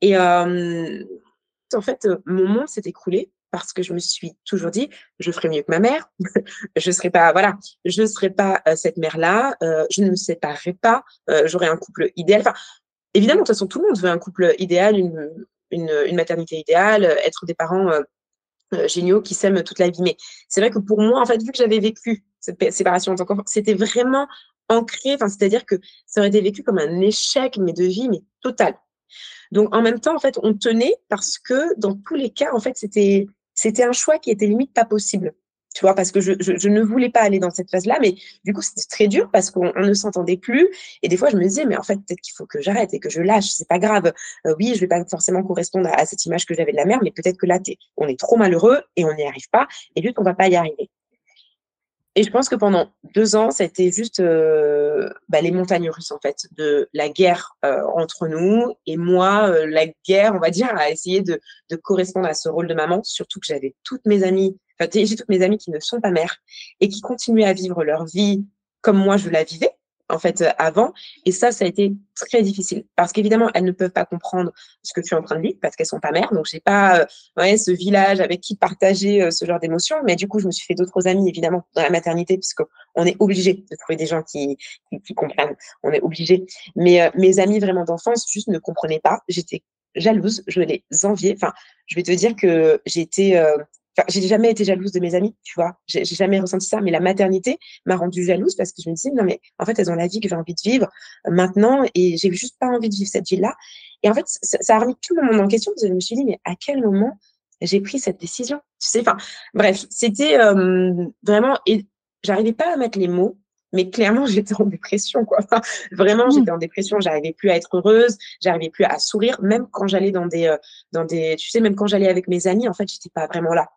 Et en fait, mon monde s'est écroulé parce que je me suis toujours dit, je ferai mieux que ma mère, (laughs) je serai pas, voilà, je serai pas cette mère-là, je ne me séparerai pas, j'aurai un couple idéal. Enfin, évidemment, de toute façon, tout le monde veut un couple idéal, une, maternité idéale, être des parents euh, euh, géniaux qui s'aiment toute la vie. Mais c'est vrai que pour moi, en fait, vu que j'avais vécu cette séparation en tant qu'enfant, c'était vraiment ancré, c'est-à-dire que ça aurait été vécu comme un échec, mais de vie, mais total. Donc, en même temps, en fait, on tenait parce que dans tous les cas, en fait, c'était, c'était un choix qui était limite pas possible tu vois, parce que je, je, ne voulais pas aller dans cette phase-là, mais du coup, c'était très dur parce qu'on ne s'entendait plus. Et des fois, je me disais, mais en fait, peut-être qu'il faut que j'arrête et que je lâche, c'est pas grave. Euh, oui, je vais pas forcément correspondre à, cette image que j'avais de la mère, mais peut-être que là, on est trop malheureux et on n'y arrive pas, et juste, on va pas y arriver. Et je pense que pendant deux ans, été juste euh, bah, les montagnes russes, en fait, de la guerre euh, entre nous et moi, la guerre, on va dire, à essayer de, de correspondre à ce rôle de maman, surtout que j'avais toutes mes amies j'ai toutes mes amies qui ne sont pas mères et qui continuent à vivre leur vie comme moi je la vivais en fait euh, avant. Et ça ça a été très difficile parce qu'évidemment elles ne peuvent pas comprendre ce que tu es en train de vivre parce qu'elles sont pas mères. Donc j'ai pas euh, ouais, ce village avec qui partager euh, ce genre d'émotions. Mais du coup je me suis fait d'autres amis évidemment dans la maternité puisque on est obligé de trouver des gens qui, qui, comprennent. On est obligé. Mais mes amis vraiment d'enfance juste ne comprenaient pas. J'étais jalouse. Je les enviais. Enfin je vais te dire que j'étais Enfin, j'ai jamais été jalouse de mes amis, tu vois. J'ai jamais ressenti ça, mais la maternité m'a rendue jalouse parce que je me disais non mais en fait elles ont la vie que j'ai envie de vivre euh, maintenant et j'ai juste pas envie de vivre cette vie-là. Et en fait ça, ça, a remis tout le monde en question parce que je me suis dit mais à quel moment j'ai pris cette décision Tu sais, enfin bref, c'était euh, vraiment et j'arrivais pas à mettre les mots. Mais clairement, (laughs) j'étais en dépression, quoi. Enfin, vraiment, j'étais en dépression. J'arrivais plus à être heureuse. J'arrivais plus à sourire. Même quand j'allais dans des, euh, dans des, tu sais, même quand j'allais avec mes amis, en fait, j'étais pas vraiment là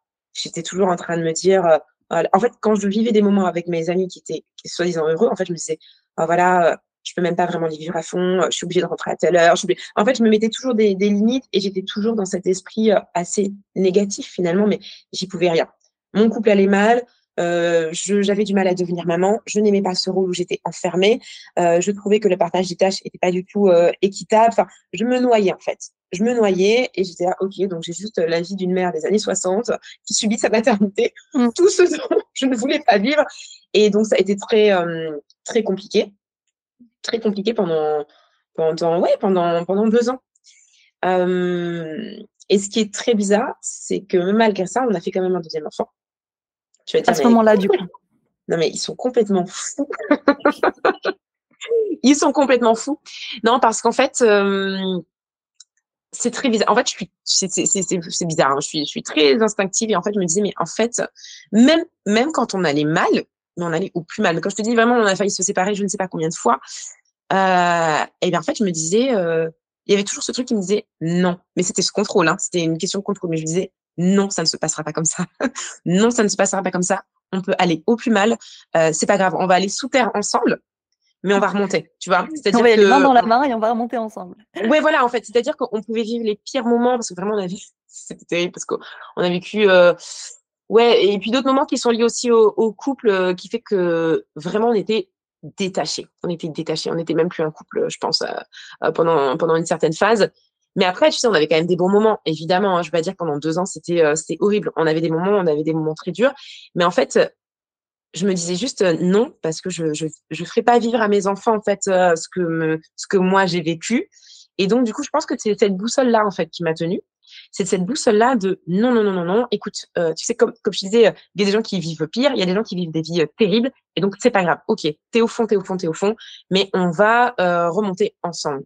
j'étais toujours en train de me dire, euh, en fait, quand je vivais des moments avec mes amis qui étaient soi-disant heureux, en fait, je me disais, oh, voilà, euh, je peux même pas vraiment les vivre à fond, je suis obligée de rentrer à telle heure. En fait, je me mettais toujours des, des limites et j'étais toujours dans cet esprit euh, assez négatif finalement, mais j'y pouvais rien. Mon couple allait mal, euh, j'avais du mal à devenir maman. Je n'aimais pas ce rôle où j'étais enfermée. Euh, je trouvais que le partage des tâches n'était pas du tout euh, équitable. Enfin, je me noyais en fait. Je me noyais et j'étais là, ok, donc j'ai juste la vie d'une mère des années 60 qui subit sa maternité, mmh. tout ce dont je ne voulais pas vivre. Et donc ça a été très euh, très compliqué, très compliqué pendant pendant ouais pendant pendant deux ans. et ce qui est très bizarre, c'est que malgré ça, on a fait quand même un deuxième enfant. Tu vas à ce moment-là, du coup. (laughs) Non, mais ils sont complètement fous. (laughs) ils sont complètement fous. Non, parce qu'en fait, c'est très bizarre. En fait, je suis, c'est bizarre. Hein. Je suis, je suis très instinctive et en fait, je me disais, mais en fait, même, même quand on allait mal, mais on allait au plus mal. Mais quand je te dis vraiment, on a failli se séparer, je ne sais pas combien de fois. Euh, et bien en fait, je me disais, euh, il y avait toujours ce truc qui me disait non. Mais c'était ce contrôle, hein. c'était une question de contrôle. Mais je me disais non, ça ne se passera pas comme ça. (laughs) non, ça ne se passera pas comme ça. On peut aller au plus mal. Euh, c'est pas grave. On va aller sous terre ensemble mais on va remonter, tu vois. C'est-à-dire on va les mains dans la main et on va remonter ensemble. (laughs) Ouais, voilà, en fait, c'est-à-dire qu'on pouvait vivre les pires moments parce que vraiment on a vu, (laughs) c'était terrible parce qu'on a vécu, euh, ouais, et puis d'autres moments qui sont liés aussi au, couple, euh, qui fait que vraiment on était détachés, on était détachés, on n'était même plus un couple, je pense, euh, pendant pendant une certaine phase. Mais après, tu sais, on avait quand même des bons moments, évidemment. Hein, je vais pas dire pendant deux ans c'était c'était horrible. On avait des moments, on avait des moments très durs, mais en fait, je me disais juste euh, non parce que je je je ferai pas vivre à mes enfants en fait euh, ce que ce que moi j'ai vécu. Et donc du coup je pense que c'est cette boussole là en fait qui m'a tenue. C'est cette boussole là de non non non non non écoute euh, tu sais comme comme je disais il y a des gens qui vivent pire il y a des gens qui vivent des vies terribles. Et donc c'est pas grave. Ok t'es au fond t'es au fond t'es au fond mais on va remonter ensemble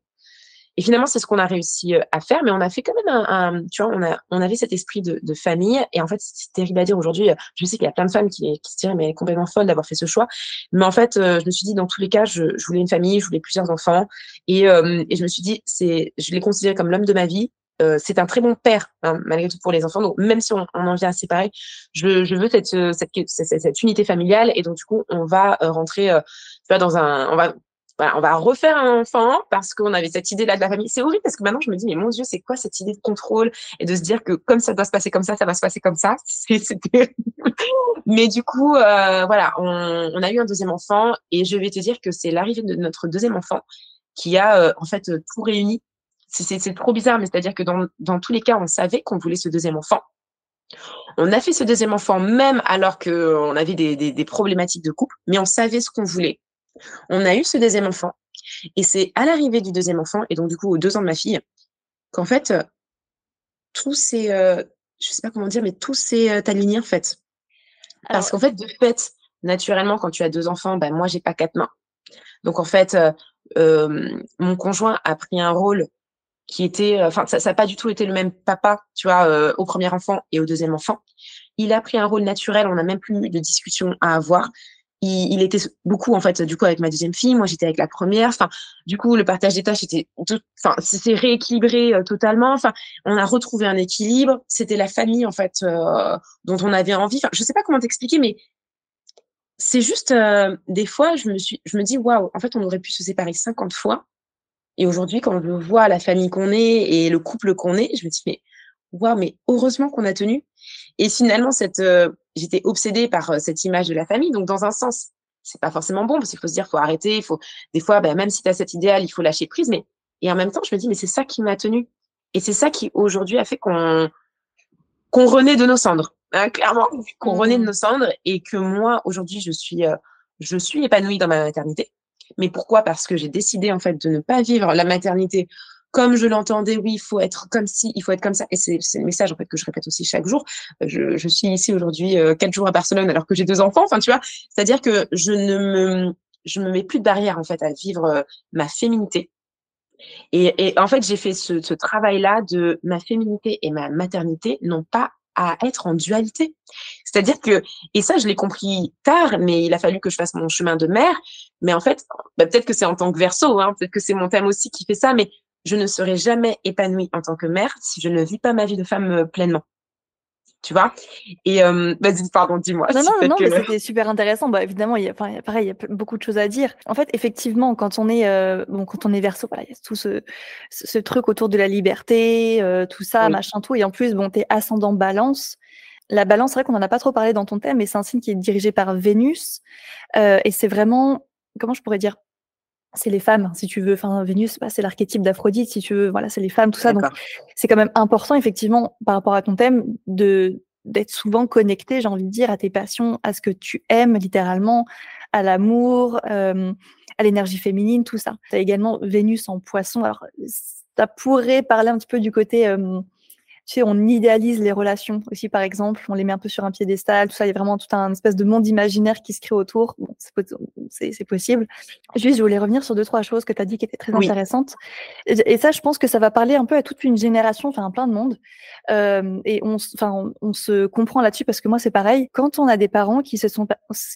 et finalement, c'est ce qu'on a réussi euh, à faire, mais on a fait quand même un, tu vois, on, a, on avait cet esprit de, de famille. Et en fait, c'est terrible à dire aujourd'hui. Euh, je sais qu'il y a plein de femmes qui, qui se diraient, mais complètement folle d'avoir fait ce choix. Mais en fait, euh, je me suis dit, dans tous les cas, je, je voulais une famille, je voulais plusieurs enfants. Et, et je me suis dit, c'est, je l'ai considéré comme l'homme de ma vie. Euh, c'est un très bon père, hein, malgré tout, pour les enfants. Donc, même si on, on en vient à séparer, je, je veux cette, cette, cette, cette, unité familiale. Et donc, du coup, on va rentrer euh, dans un, on va on va refaire un enfant parce qu'on avait cette idée-là de la famille. C'est horrible parce que maintenant je me dis, mais mon Dieu, c'est quoi cette idée de contrôle et de se dire que comme ça doit se passer comme ça, ça va se passer comme ça? (laughs) C'est mais du coup, euh, voilà, on, on, a eu un deuxième enfant et je vais te dire que c'est l'arrivée de notre deuxième enfant qui a euh, en fait tout réuni. C'est trop bizarre, mais c'est-à-dire que dans, dans tous les cas, on savait qu'on voulait ce deuxième enfant. On a fait ce deuxième enfant même alors qu'on avait des, des, des problématiques de couple, mais on savait ce qu'on voulait. On a eu ce deuxième enfant. Et c'est à l'arrivée du deuxième enfant, et donc du coup aux deux ans de ma fille, qu'en fait, euh, tout s'est, euh, je sais pas comment dire, mais tout s'est euh, aligné en fait. Parce qu'en fait, de fait, naturellement, quand tu as deux enfants, ben moi j'ai pas quatre mains. Donc en fait, mon conjoint a pris un rôle qui était, enfin ça n'a pas du tout été le même papa, tu vois, au premier enfant et au deuxième enfant. Il a pris un rôle naturel, on n'a même plus de discussion à avoir il, il, était beaucoup en fait du coup avec ma deuxième fille. Moi j'étais avec la première. Enfin du coup le partage des tâches était enfin c'est rééquilibré euh, totalement. Enfin on a retrouvé un équilibre. C'était la famille en fait euh, dont on avait envie. Enfin je sais pas comment t'expliquer mais c'est juste euh, des fois je me suis je me dis waouh en fait on aurait pu se séparer 50 fois. Et aujourd'hui quand je vois la famille qu'on est et le couple qu'on est je me dis mais waouh mais heureusement qu'on a tenu et finalement cette j'étais obsédée par euh, cette image de la famille. Donc, dans un sens, c'est pas forcément bon parce qu'il faut se dire, faut arrêter, il faut, des fois, ben, même si tu as cet idéal, il faut lâcher prise. Mais, et en même temps, je me dis, mais c'est ça qui m'a tenue. Et c'est ça qui, aujourd'hui, a fait qu'on, qu'on renaît de nos cendres. Hein, clairement, qu'on renaît de nos cendres et que moi, aujourd'hui, je suis, euh, je suis épanouie dans ma maternité. Mais pourquoi? Parce que j'ai décidé, en fait, de ne pas vivre la maternité comme je l'entendais, oui, il faut être comme ci, il faut être comme ça. Et c'est le message en fait que je répète aussi chaque jour. Euh, je, je suis ici aujourd'hui euh, quatre jours à Barcelone alors que j'ai deux enfants. Enfin, tu vois, c'est-à-dire que je ne me, je me mets plus de barrière en fait à vivre euh, ma féminité. Et, et en fait, j'ai fait ce, ce travail-là de ma féminité et ma maternité n'ont pas à être en dualité. C'est-à-dire que, et ça, je l'ai compris tard, mais il a fallu que je fasse mon chemin de mère. Mais en fait, bah, peut-être que c'est en tant que verso, hein, peut-être que c'est mon thème aussi qui fait ça, mais je ne serai jamais épanouie en tant que mère si je ne vis pas ma vie de femme euh, pleinement. Tu vois? Et euh, vas-y, pardon, dis-moi. Non, non, non, mais c'était super intéressant. Bah, évidemment, il y a, enfin, pareil, il y a beaucoup de choses à dire. En fait, effectivement, quand on est, euh, bon, quand on est verso, voilà, il y a tout ce, ce, truc autour de la liberté, euh, tout ça, machin, tout. Et en plus, bon, t'es ascendant balance. La balance, c'est vrai qu'on en a pas trop parlé dans ton thème, mais c'est un signe qui est dirigé par Vénus. Euh, et c'est vraiment, comment je pourrais dire? C'est les femmes, si tu veux. Enfin, Vénus, bah, c'est l'archétype d'Aphrodite, si tu veux. Voilà, c'est les femmes, tout ça. Donc, c'est quand même important, effectivement, par rapport à ton thème, de d'être souvent connecté, j'ai envie de dire, à tes passions, à ce que tu aimes, littéralement, à l'amour, euh, à l'énergie féminine, tout ça. Tu as également Vénus en poisson. Alors, ça pourrait parler un petit peu du côté tu sais, on idéalise les relations aussi, par exemple, on les met un peu sur un piédestal, tout ça, il y a vraiment tout un espèce de monde imaginaire qui se crée autour. Bon, c'est possible. Juste, je voulais revenir sur deux, trois choses que tu as dit qui étaient très intéressantes. Et, ça, je pense que ça va parler un peu à toute une génération, enfin, à plein de monde. Euh, et on, enfin, on, se comprend là-dessus parce que moi, c'est pareil. Quand on a des parents qui se sont,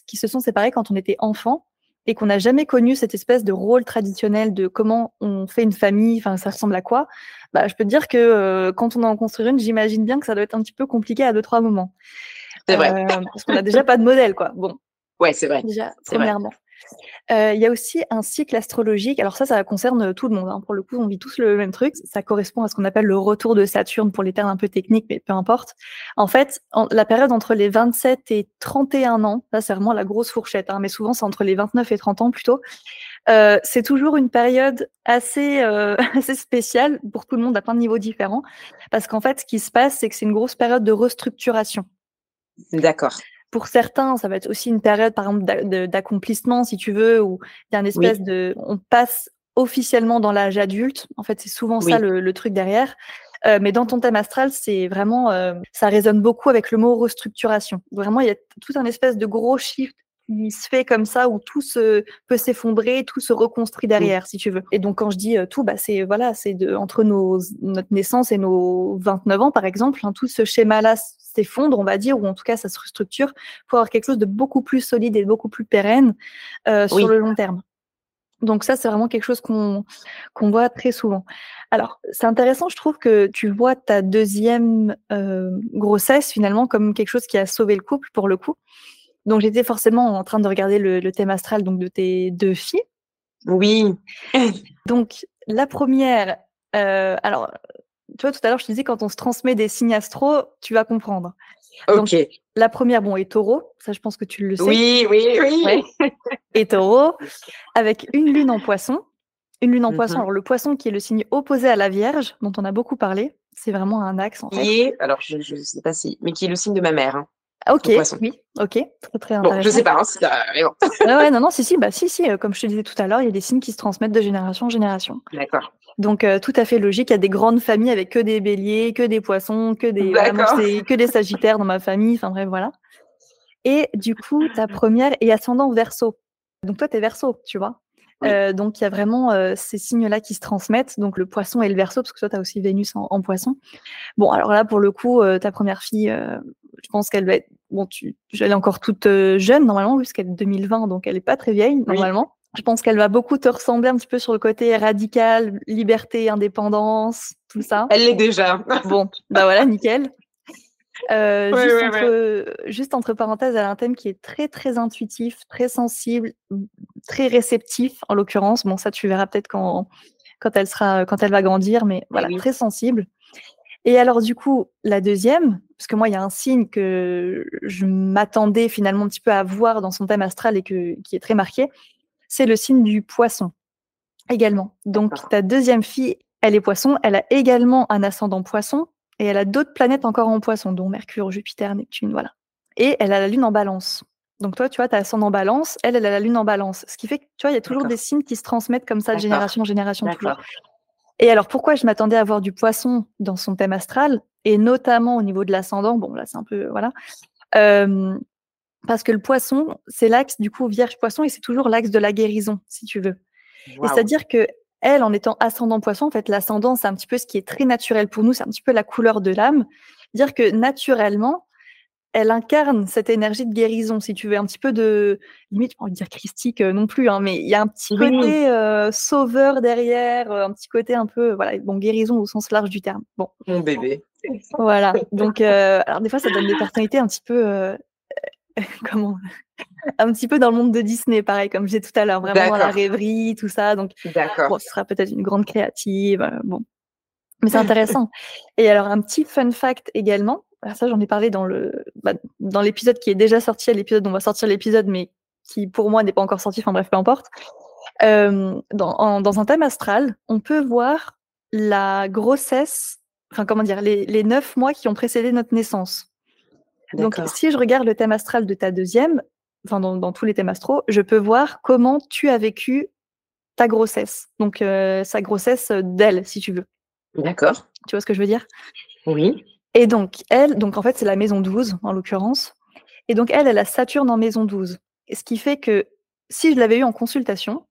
qui se sont séparés quand on était enfant, et qu'on n'a jamais connu cette espèce de rôle traditionnel de comment on fait une famille, enfin ça ressemble à quoi, bah, je peux te dire que euh, quand on en construit une, j'imagine bien que ça doit être un petit peu compliqué à deux, trois moments. C'est vrai. Euh, parce qu'on n'a déjà pas de modèle, quoi. Bon. Ouais, c'est vrai. Déjà, premièrement. Euh, il y a aussi un cycle astrologique. Alors ça, ça concerne tout le monde. Hein. Pour le coup, on vit tous le même truc. Ça correspond à ce qu'on appelle le retour de Saturne pour les termes un peu techniques, mais peu importe. En fait, la période entre les 27 et 31 ans, ça c'est vraiment la grosse fourchette, hein, mais souvent c'est entre les 29 et 30 ans plutôt. Euh, c'est toujours une période assez, euh, (laughs) assez spéciale pour tout le monde à plein de niveaux différents, parce qu'en fait, ce qui se passe, c'est que c'est une grosse période de restructuration. D'accord. Pour certains, ça va être aussi une période, par exemple, d'accomplissement, si tu veux, où il y a une espèce de, on passe officiellement dans l'âge adulte. En fait, c'est souvent ça le, truc derrière. Euh, mais dans ton thème astral, c'est vraiment, euh, ça résonne beaucoup avec le mot restructuration. Vraiment, il y a tout un espèce de gros shift qui se fait comme ça où tout se peut s'effondrer, tout se reconstruit derrière, si tu veux. Et donc quand je dis euh, tout, bah c'est voilà, c'est de entre nos notre naissance et nos 29 ans par exemple, hein, tout ce schéma-là s'effondre, on va dire, ou en tout cas ça se restructure pour avoir quelque chose de beaucoup plus solide et beaucoup plus pérenne euh, sur le long terme. Donc ça, c'est vraiment quelque chose qu'on qu'on voit très souvent. Alors, c'est intéressant, je trouve que tu vois ta deuxième euh, grossesse finalement comme quelque chose qui a sauvé le couple pour le coup. Donc j'étais forcément en train de regarder le, thème astral donc de tes deux filles. Oui. donc la première, euh, alors tu vois tout à l'heure je te disais quand on se transmet des signes astro, tu vas comprendre. Ok. la première, bon, est taureau, ça je pense que tu le sais. Oui, oui, oui. (laughs) Et taureau, avec une lune en poisson. Une lune en poisson, mhm. alors le poisson qui est le signe opposé à la Vierge, dont on a beaucoup parlé, c'est vraiment un axe en fait. alors je ne sais pas si, mais qui est le signe de ma mère. Hein. Ok, oui, ok, très très intéressant. Bon, je sais pas, hein, si (laughs) ouais, non, non, si, si, bah, si, si, euh, comme je te disais tout à l'heure, il y a des signes qui se transmettent de génération en génération. D'accord. Donc, euh, tout à fait logique. Il y a des grandes familles avec que des béliers, que des poissons, que des, que des sagittaires dans ma famille. Enfin, bref, voilà. Et du coup, ta première est ascendant verso. Donc, toi, tu es verso, tu vois. Euh, donc, il y a vraiment ces signes-là qui se transmettent. Donc, le poisson et le verso, parce que toi, tu as aussi Vénus en, en, poisson. Bon, alors là, pour le coup, ta première fille, je pense qu'elle va être bon, tu, elle est encore toute euh, jeune normalement, puisqu'elle est 2020, donc elle est pas très vieille normalement. Je pense qu'elle va beaucoup te ressembler un petit peu sur le côté radical, liberté, indépendance, tout ça. Elle l'est déjà. bon, bah voilà, nickel. Euh, juste, entre, juste, entre, parenthèses, elle a un thème qui est très très intuitif, très sensible, très réceptif en l'occurrence. Bon, ça tu verras peut-être quand, quand elle sera, quand elle va grandir, mais voilà, très sensible. Et alors, du coup, la deuxième, parce que moi, il y a un signe que je m'attendais finalement un petit peu à voir dans son thème astral et que, qui est très marqué, c'est le signe du poisson également. Donc, ta deuxième fille, elle est poisson, elle a également un ascendant poisson et elle a d'autres planètes encore en poisson, dont Mercure, Jupiter, Neptune, voilà. Et elle a la lune en balance. Donc toi, tu vois, tu as ascendant balance, elle, elle a la lune en balance. Ce qui fait que, tu vois, il y a toujours des signes qui se transmettent comme ça de génération en génération. Toujours. Et alors, pourquoi je m'attendais à voir du poisson dans son thème astral, et notamment au niveau de l'ascendant Bon, là, c'est un peu. Voilà. parce que le poisson, c'est l'axe, du coup, vierge-poisson, et c'est toujours l'axe de la guérison, si tu veux. Et c'est-à-dire que elle, en étant ascendant poisson, en fait, l'ascendant, c'est un petit peu ce qui est très naturel pour nous, c'est un petit peu la couleur de l'âme. Dire que naturellement, elle incarne cette énergie de guérison, si tu veux, un petit peu de limite, je pas envie de dire christique euh, non plus, hein, mais il y a un petit côté euh, sauveur derrière, euh, un petit côté un peu, voilà, bon, guérison au sens large du terme. Bon. Mon bébé. Voilà. (laughs) Donc, alors des fois, ça donne des personnalités un petit peu, (laughs) comment, un petit peu dans le monde de Disney, pareil, comme j'ai tout à l'heure, vraiment la rêverie, tout ça. Donc, bon, ce sera peut-être une grande créative, bon. Mais c'est (laughs) intéressant. Et alors, un petit fun fact également, ça j'en ai parlé dans le bah, dans l'épisode qui est déjà sorti, l'épisode dont on va sortir l'épisode, mais qui pour moi n'est pas encore sorti. Enfin bref, peu importe. Euh, dans, dans, un thème astral, on peut voir la grossesse, enfin comment dire, les, neuf mois qui ont précédé notre naissance. Donc si je regarde le thème astral de ta deuxième, enfin dans, dans tous les thèmes astraux, je peux voir comment tu as vécu ta grossesse. Donc, sa grossesse d'elle, si tu veux. D'accord. Tu vois ce que je veux dire? Oui. Et donc, elle, donc en fait, c'est la maison 12, en l'occurrence. Et donc, elle, elle a Saturne en maison 12. Ce qui fait que si je l'avais eu en consultation,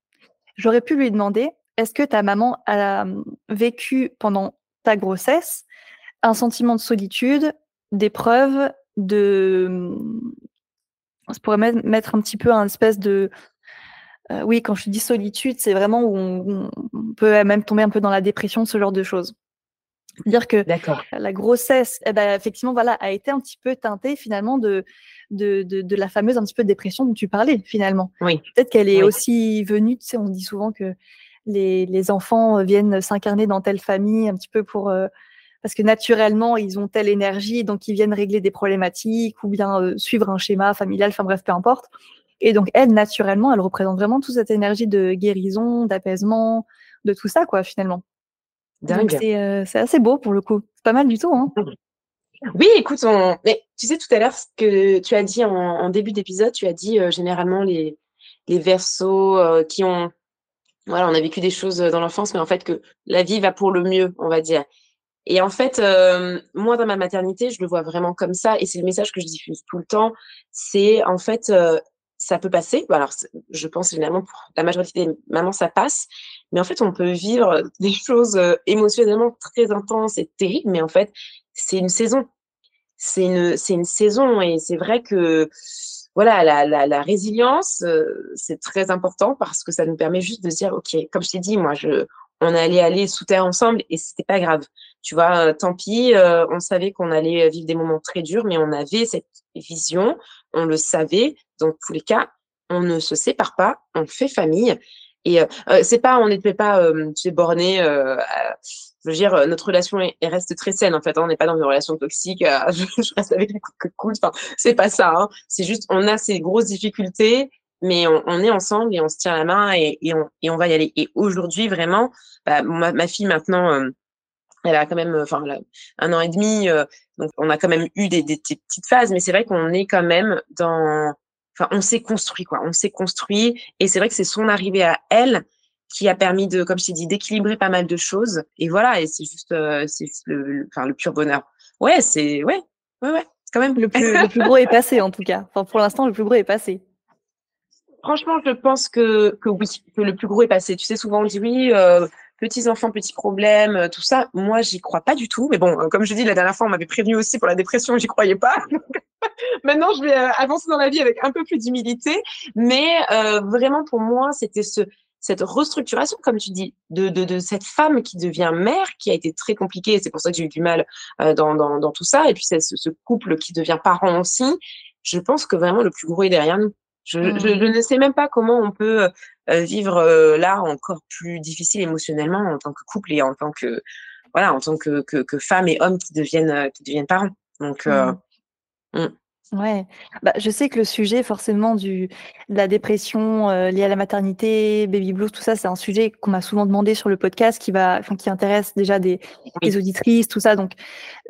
j'aurais pu lui demander est-ce que ta maman a hum, vécu pendant ta grossesse un sentiment de solitude, d'épreuve, de. Hum, ça pourrait mettre un petit peu un espèce de. Euh, oui, quand je dis solitude, c'est vraiment où on, peut même tomber un peu dans la dépression, ce genre de choses. Dire que la grossesse, eh ben, effectivement, voilà, a été un petit peu teintée finalement de, de, de, la fameuse un petit peu dépression dont tu parlais finalement. Oui. Peut-être qu'elle est aussi venue, tu sais, on dit souvent que les, les enfants viennent s'incarner dans telle famille un petit peu pour euh, parce que naturellement ils ont telle énergie, donc ils viennent régler des problématiques ou bien euh, suivre un schéma familial, enfin bref, peu importe. Et donc elle, naturellement, elle représente vraiment toute cette énergie de guérison, d'apaisement, de tout ça, quoi, finalement. Donc euh, c'est assez beau pour le coup. C'est pas mal du tout, hein. Oui, écoute, on... mais tu sais tout à l'heure ce que tu as dit en, début d'épisode, tu as dit euh, généralement les, les versos euh, qui ont, voilà, on a vécu des choses dans l'enfance, mais en fait que la vie va pour le mieux, on va dire. Et en fait, moi dans ma maternité, je le vois vraiment comme ça, et c'est le message que je diffuse tout le temps. C'est en fait, ça peut passer. Alors, je pense généralement pour la majorité des mamans, ça passe. Mais en fait, on peut vivre (laughs) des choses émotionnellement très intenses et terribles, mais en fait, c'est une saison c'est une, c'est une saison et c'est vrai que voilà, la, la, la résilience, euh, c'est très important parce que ça nous permet juste de dire, OK, comme je t'ai dit, moi, je, on allait aller sous terre ensemble et c'était pas grave. Tu vois, euh, tant pis, euh, on savait qu'on allait vivre des moments très durs, mais on avait cette vision, on le savait. Dans tous les cas, on ne se sépare pas, on fait famille. Et c'est pas, on n'était pas, tu sais, borné je veux dire, euh, notre relation est, reste très saine en fait. Hein. on n'est pas dans une relation toxique. Euh, (laughs) je, reste avec les coups cool. Enfin, c'est pas ça. Hein. C'est juste, on a ces grosses difficultés, mais on, est ensemble et on se tient la main et, et, on, et on va y aller. Et aujourd'hui, vraiment, bah, ma, ma, fille maintenant, euh, elle a quand même, enfin, un an et demi. donc, on a quand même eu des, des, petites phases, mais c'est vrai qu'on est quand même dans, enfin, on s'est construit quoi. On s'est construit et c'est vrai que c'est son arrivée à elle qui a permis de, comme je t'ai dit, d'équilibrer pas mal de choses. Et voilà, et c'est juste, euh, c'est le, enfin, le pur bonheur. Ouais, c'est, ouais, ouais, ouais, quand même. Le plus, le plus gros est passé, en tout cas. Enfin, pour l'instant, le plus gros est passé. Franchement, je pense que, que oui, que le plus gros est passé. Tu sais, souvent on dit oui, euh, petits enfants, petits problèmes, euh, tout ça. Moi, j'y crois pas du tout. Mais bon, comme je dis, la dernière fois, on m'avait prévenu aussi pour la dépression, j'y croyais pas. (laughs) Maintenant, je vais avancer dans la vie avec un peu plus d'humilité. Mais vraiment, pour moi, c'était ce, cette restructuration, comme tu dis, de, de, de, cette femme qui devient mère, qui a été très compliquée, c'est pour ça que j'ai eu du mal euh, dans, dans, dans, tout ça, et puis c'est ce, couple qui devient parent aussi, je pense que vraiment le plus gros est derrière nous. Je, je, mmh. ne sais même pas comment on peut euh, vivre euh, là encore plus difficile émotionnellement en tant que couple et en tant que voilà en tant que, que, que femme et homme qui deviennent qui deviennent parents. Donc mmh. Mmh. Ouais, bah, je sais que le sujet forcément du de la dépression, euh, liée à la maternité, baby blues, tout ça, c'est un sujet qu'on m'a souvent demandé sur le podcast qui va enfin qui intéresse déjà des des auditrices, tout ça donc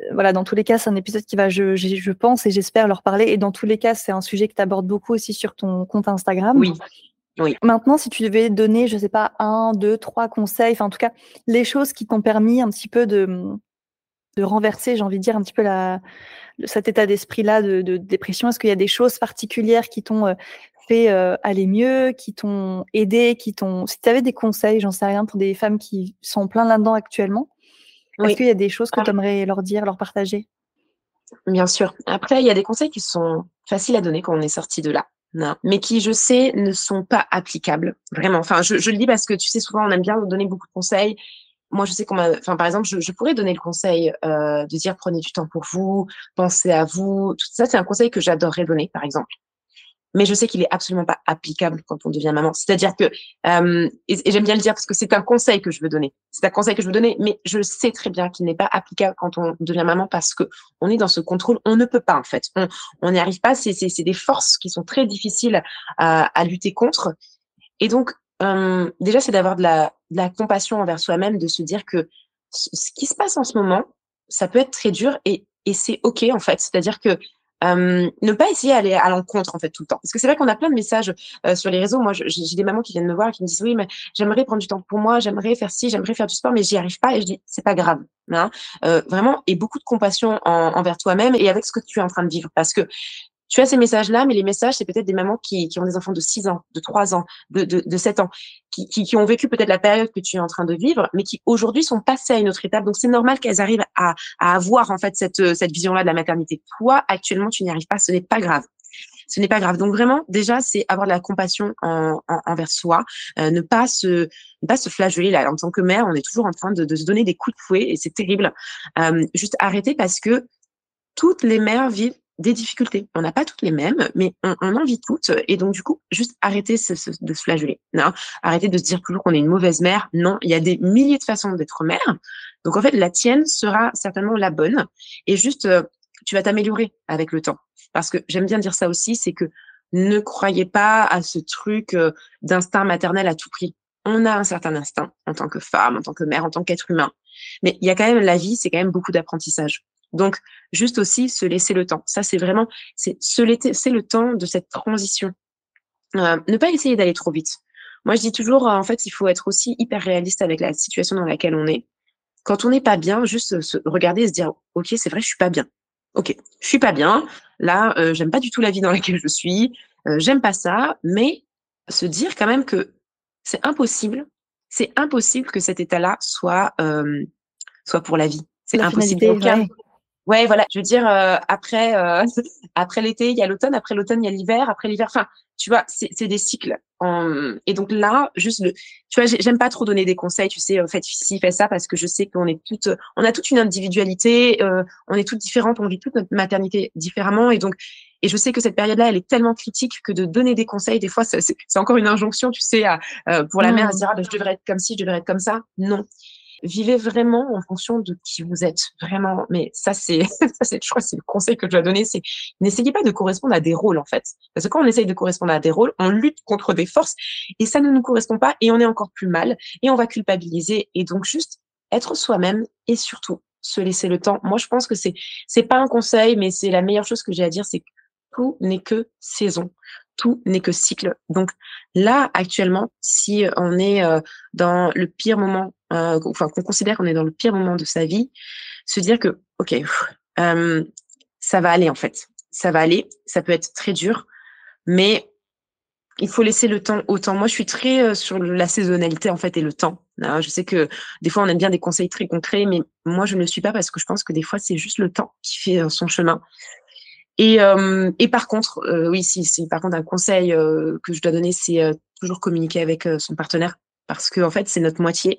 euh, voilà, dans tous les cas, c'est un épisode qui va je je pense et j'espère leur parler et dans tous les cas, c'est un sujet que tu abordes beaucoup aussi sur ton compte Instagram. Oui. Oui. Maintenant, si tu devais donner, je sais pas, un, deux, trois conseils, enfin en tout cas, les choses qui t'ont permis un petit peu de de renverser, j'ai envie de dire, un petit peu la, cet état d'esprit-là de, de, dépression Est-ce qu'il y a des choses particulières qui t'ont euh, fait euh, aller mieux, qui t'ont aidé, qui t'ont... Si tu avais des conseils, j'en sais rien, pour des femmes qui sont plein là-dedans actuellement, est-ce qu'il y a des choses que ah. tu aimerais leur dire, leur partager? Bien sûr. Après, il y a des conseils qui sont faciles à donner quand on est sorti de là. Non. mais qui, je sais, ne sont pas applicables. Vraiment. Enfin, je, je, le dis parce que tu sais, souvent, on aime bien donner beaucoup de conseils moi, je sais qu'on m'a, enfin, par exemple, je, je, pourrais donner le conseil euh, de dire prenez du temps pour vous, pensez à vous. Tout ça, c'est un conseil que j'adorerais donner, par exemple. Mais je sais qu'il est absolument pas applicable quand on devient maman. C'est-à-dire que, euh, et, j'aime bien le dire parce que c'est un conseil que je veux donner. C'est un conseil que je veux donner, mais je sais très bien qu'il n'est pas applicable quand on devient maman parce que on est dans ce contrôle. On ne peut pas en fait. On n'y arrive pas. C'est des forces qui sont très difficiles à, à lutter contre. Et donc, déjà, c'est d'avoir de la, compassion envers soi-même, de se dire que ce qui se passe en ce moment, ça peut être très dur et, et c'est OK en fait. C'est-à-dire que ne pas essayer d'aller à l'encontre en fait tout le temps. Parce que c'est vrai qu'on a plein de messages sur les réseaux. Moi, j'ai des mamans qui viennent me voir et qui me disent oui, mais j'aimerais prendre du temps pour moi, j'aimerais faire ci, j'aimerais faire du sport, mais j'y arrive pas. Et je dis c'est pas grave, hein. vraiment et beaucoup de compassion envers toi-même et avec ce que tu es en train de vivre. Parce que tu as ces messages-là, mais les messages, c'est peut-être des mamans qui, qui, ont des enfants de 6 ans, de 3 ans, de, de, de 7 ans, qui, qui, qui ont vécu peut-être la période que tu es en train de vivre, mais qui aujourd'hui sont passées à une autre étape. Donc, c'est normal qu'elles arrivent à, à, avoir en fait cette, cette vision-là de la maternité. Toi, actuellement, tu n'y arrives pas, ce n'est pas grave. Ce n'est pas grave. Donc vraiment, déjà, c'est avoir de la compassion en, en, envers soi, euh, ne pas se, ne pas se flageller là. En tant que mère, on est toujours en train de, de se donner des coups de fouet et c'est terrible. Euh, juste arrêter parce que toutes les mères vivent des difficultés. On n'a pas toutes les mêmes, mais on, on, en vit toutes. Et donc, du coup, juste arrêter de se flageller. Non arrêter de se dire toujours qu'on est une mauvaise mère. Non, il y a des milliers de façons d'être mère. Donc, en fait, la tienne sera certainement la bonne. Et juste, euh, tu vas t'améliorer avec le temps. Parce que j'aime bien dire ça aussi, c'est que ne croyez pas à ce truc euh, d'instinct maternel à tout prix. On a un certain instinct en tant que femme, en tant que mère, en tant qu'être humain. Mais il y a quand même la vie, c'est quand même beaucoup d'apprentissage. Donc, juste aussi se laisser le temps. Ça, c'est vraiment, c'est se laisser le temps de cette transition. Euh, ne pas essayer d'aller trop vite. Moi, je dis toujours, en fait, il faut être aussi hyper réaliste avec la situation dans laquelle on est. Quand on n'est pas bien, juste se regarder et se dire, ok, c'est vrai, je suis pas bien. Ok, je suis pas bien. Là, euh, j'aime pas du tout la vie dans laquelle je suis. Euh, j'aime pas ça, mais se dire quand même que c'est impossible. C'est impossible que cet état-là soit euh, soit pour la vie. C'est impossible. Ouais, voilà. Je veux dire, euh, après, euh, (laughs) après l'été, il y a l'automne. Après l'automne, il y a l'hiver. Après l'hiver, enfin, tu vois, c'est des cycles. et donc là, juste le, tu vois, j'aime pas trop donner des conseils. Tu sais, faites ci, faites ça, parce que je sais qu'on est toutes, on a toute une individualité. Euh, on est toutes différentes. On vit toute notre maternité différemment. Et donc, et je sais que cette période-là, elle est tellement critique que de donner des conseils, des fois, c'est encore une injonction, tu sais, à, pour la mère à se dire, ah, ben, je devrais être comme ci, je devrais être comme ça. Non. Vivez vraiment en fonction de qui vous êtes, vraiment. Mais ça, c'est, (laughs) ça, c'est, je crois, c'est le conseil que je dois donner, c'est n'essayez pas de correspondre à des rôles, en fait. Parce que quand on essaye de correspondre à des rôles, on lutte contre des forces et ça ne nous correspond pas et on est encore plus mal et on va culpabiliser. Et donc, juste être soi-même et surtout se laisser le temps. Moi, je pense que c'est, c'est pas un conseil, mais c'est la meilleure chose que j'ai à dire, c'est que tout n'est que saison tout n'est que cycle. Donc là, actuellement, si on est euh, dans le pire moment, euh, enfin qu'on considère qu'on est dans le pire moment de sa vie, se dire que, ok, euh, ça va aller en fait, ça va aller, ça peut être très dur, mais il faut laisser le temps au temps. Moi, je suis très sur la saisonnalité en fait et le temps. je sais que des fois on aime bien des conseils très concrets, mais moi je ne le suis pas parce que je pense que des fois c'est juste le temps qui fait son chemin. Et, euh, et par contre, euh, oui, si, si par contre un conseil euh, que je dois donner, c'est toujours communiquer avec son partenaire. Parce que en fait c'est notre moitié.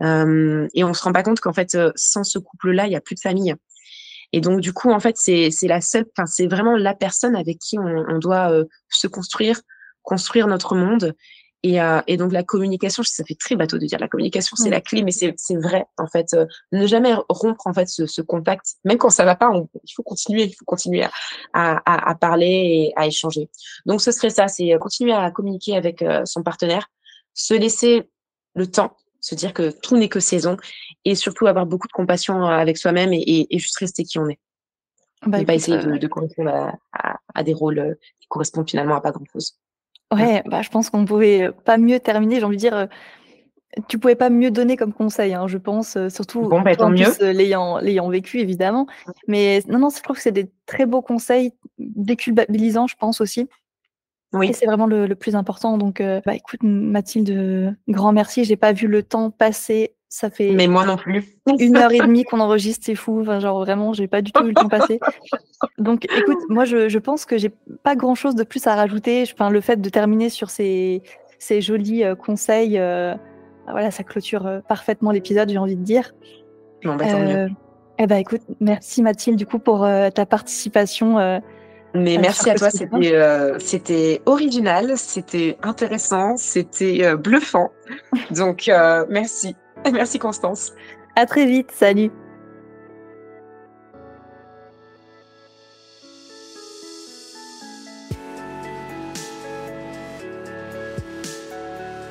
Et on se rend pas compte qu'en fait sans ce couple-là, il y a plus de famille. Et donc du coup en fait c'est c'est la seule, enfin c'est vraiment la personne avec qui on, on doit se construire, construire notre monde et, euh, et, donc la communication, ça fait très bateau de dire la communication, c'est la clé, mais c'est vrai en fait. Euh, ne jamais rompre en fait ce, ce, contact, même quand ça va pas, il faut continuer, il faut continuer à, à, à, parler et à échanger. Donc ce serait ça, c'est continuer à communiquer avec euh, son partenaire, se laisser le temps, se dire que tout n'est que saison, et surtout avoir beaucoup de compassion avec soi-même et, et, juste rester qui on est. Bah, et pas essayer de, de correspondre à, à, des rôles qui correspondent finalement à pas grand-chose. Ouais, bah, je pense qu'on pouvait pas mieux terminer. J'ai envie de dire, tu pouvais pas mieux donner comme conseil, hein, je pense, surtout bon, bah, l'ayant l'ayant vécu évidemment. Mmh. Mais non, non, je trouve que c'est des très beaux conseils, déculpabilisants, je pense aussi. Oui. Et c'est vraiment le, le, plus important. Donc, bah, écoute, Mathilde, grand merci. J'ai pas vu le temps passer ça fait. Mais moi non plus. une heure et demie qu'on enregistre, c'est fou. Enfin, genre vraiment, j'ai pas du tout vu le temps passer. Donc, écoute, moi, je, je pense que j'ai pas grand chose de plus à rajouter. Enfin, le fait de terminer sur ces, ces jolis euh, conseils, euh, voilà, ça clôture euh, parfaitement l'épisode, j'ai envie de dire. Bon, bah, tant mieux. Eh ben, écoute, merci Mathilde, du coup, pour ta participation. Mais merci à toi, c'était c'était original, c'était intéressant, c'était bluffant. Donc merci. (laughs) Merci Constance. À très vite, salut.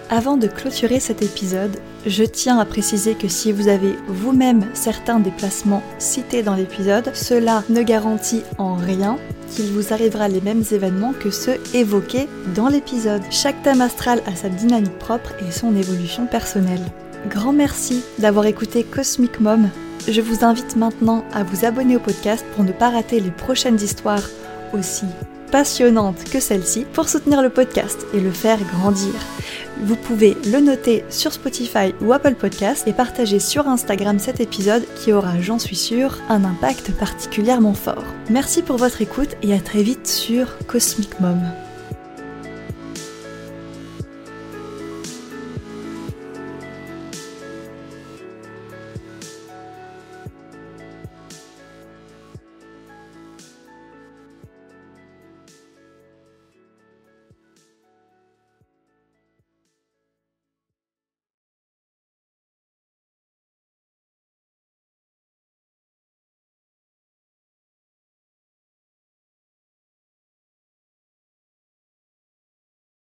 Avant de clôturer cet épisode, je tiens à préciser que si vous avez vous-même certains des placements cités dans l'épisode, cela ne garantit en rien qu'il vous arrivera les mêmes événements que ceux évoqués dans l'épisode. Chaque thème astral a sa dynamique propre et son évolution personnelle. Grand merci d'avoir écouté Cosmic Mom. Je vous invite maintenant à vous abonner au podcast pour ne pas rater les prochaines histoires aussi passionnantes que celle-ci pour soutenir le podcast et le faire grandir. Vous pouvez le noter sur Spotify ou Apple Podcast et partager sur Instagram cet épisode qui aura, j'en suis sûre, un impact particulièrement fort. Merci pour votre écoute et à très vite sur Cosmic Mom.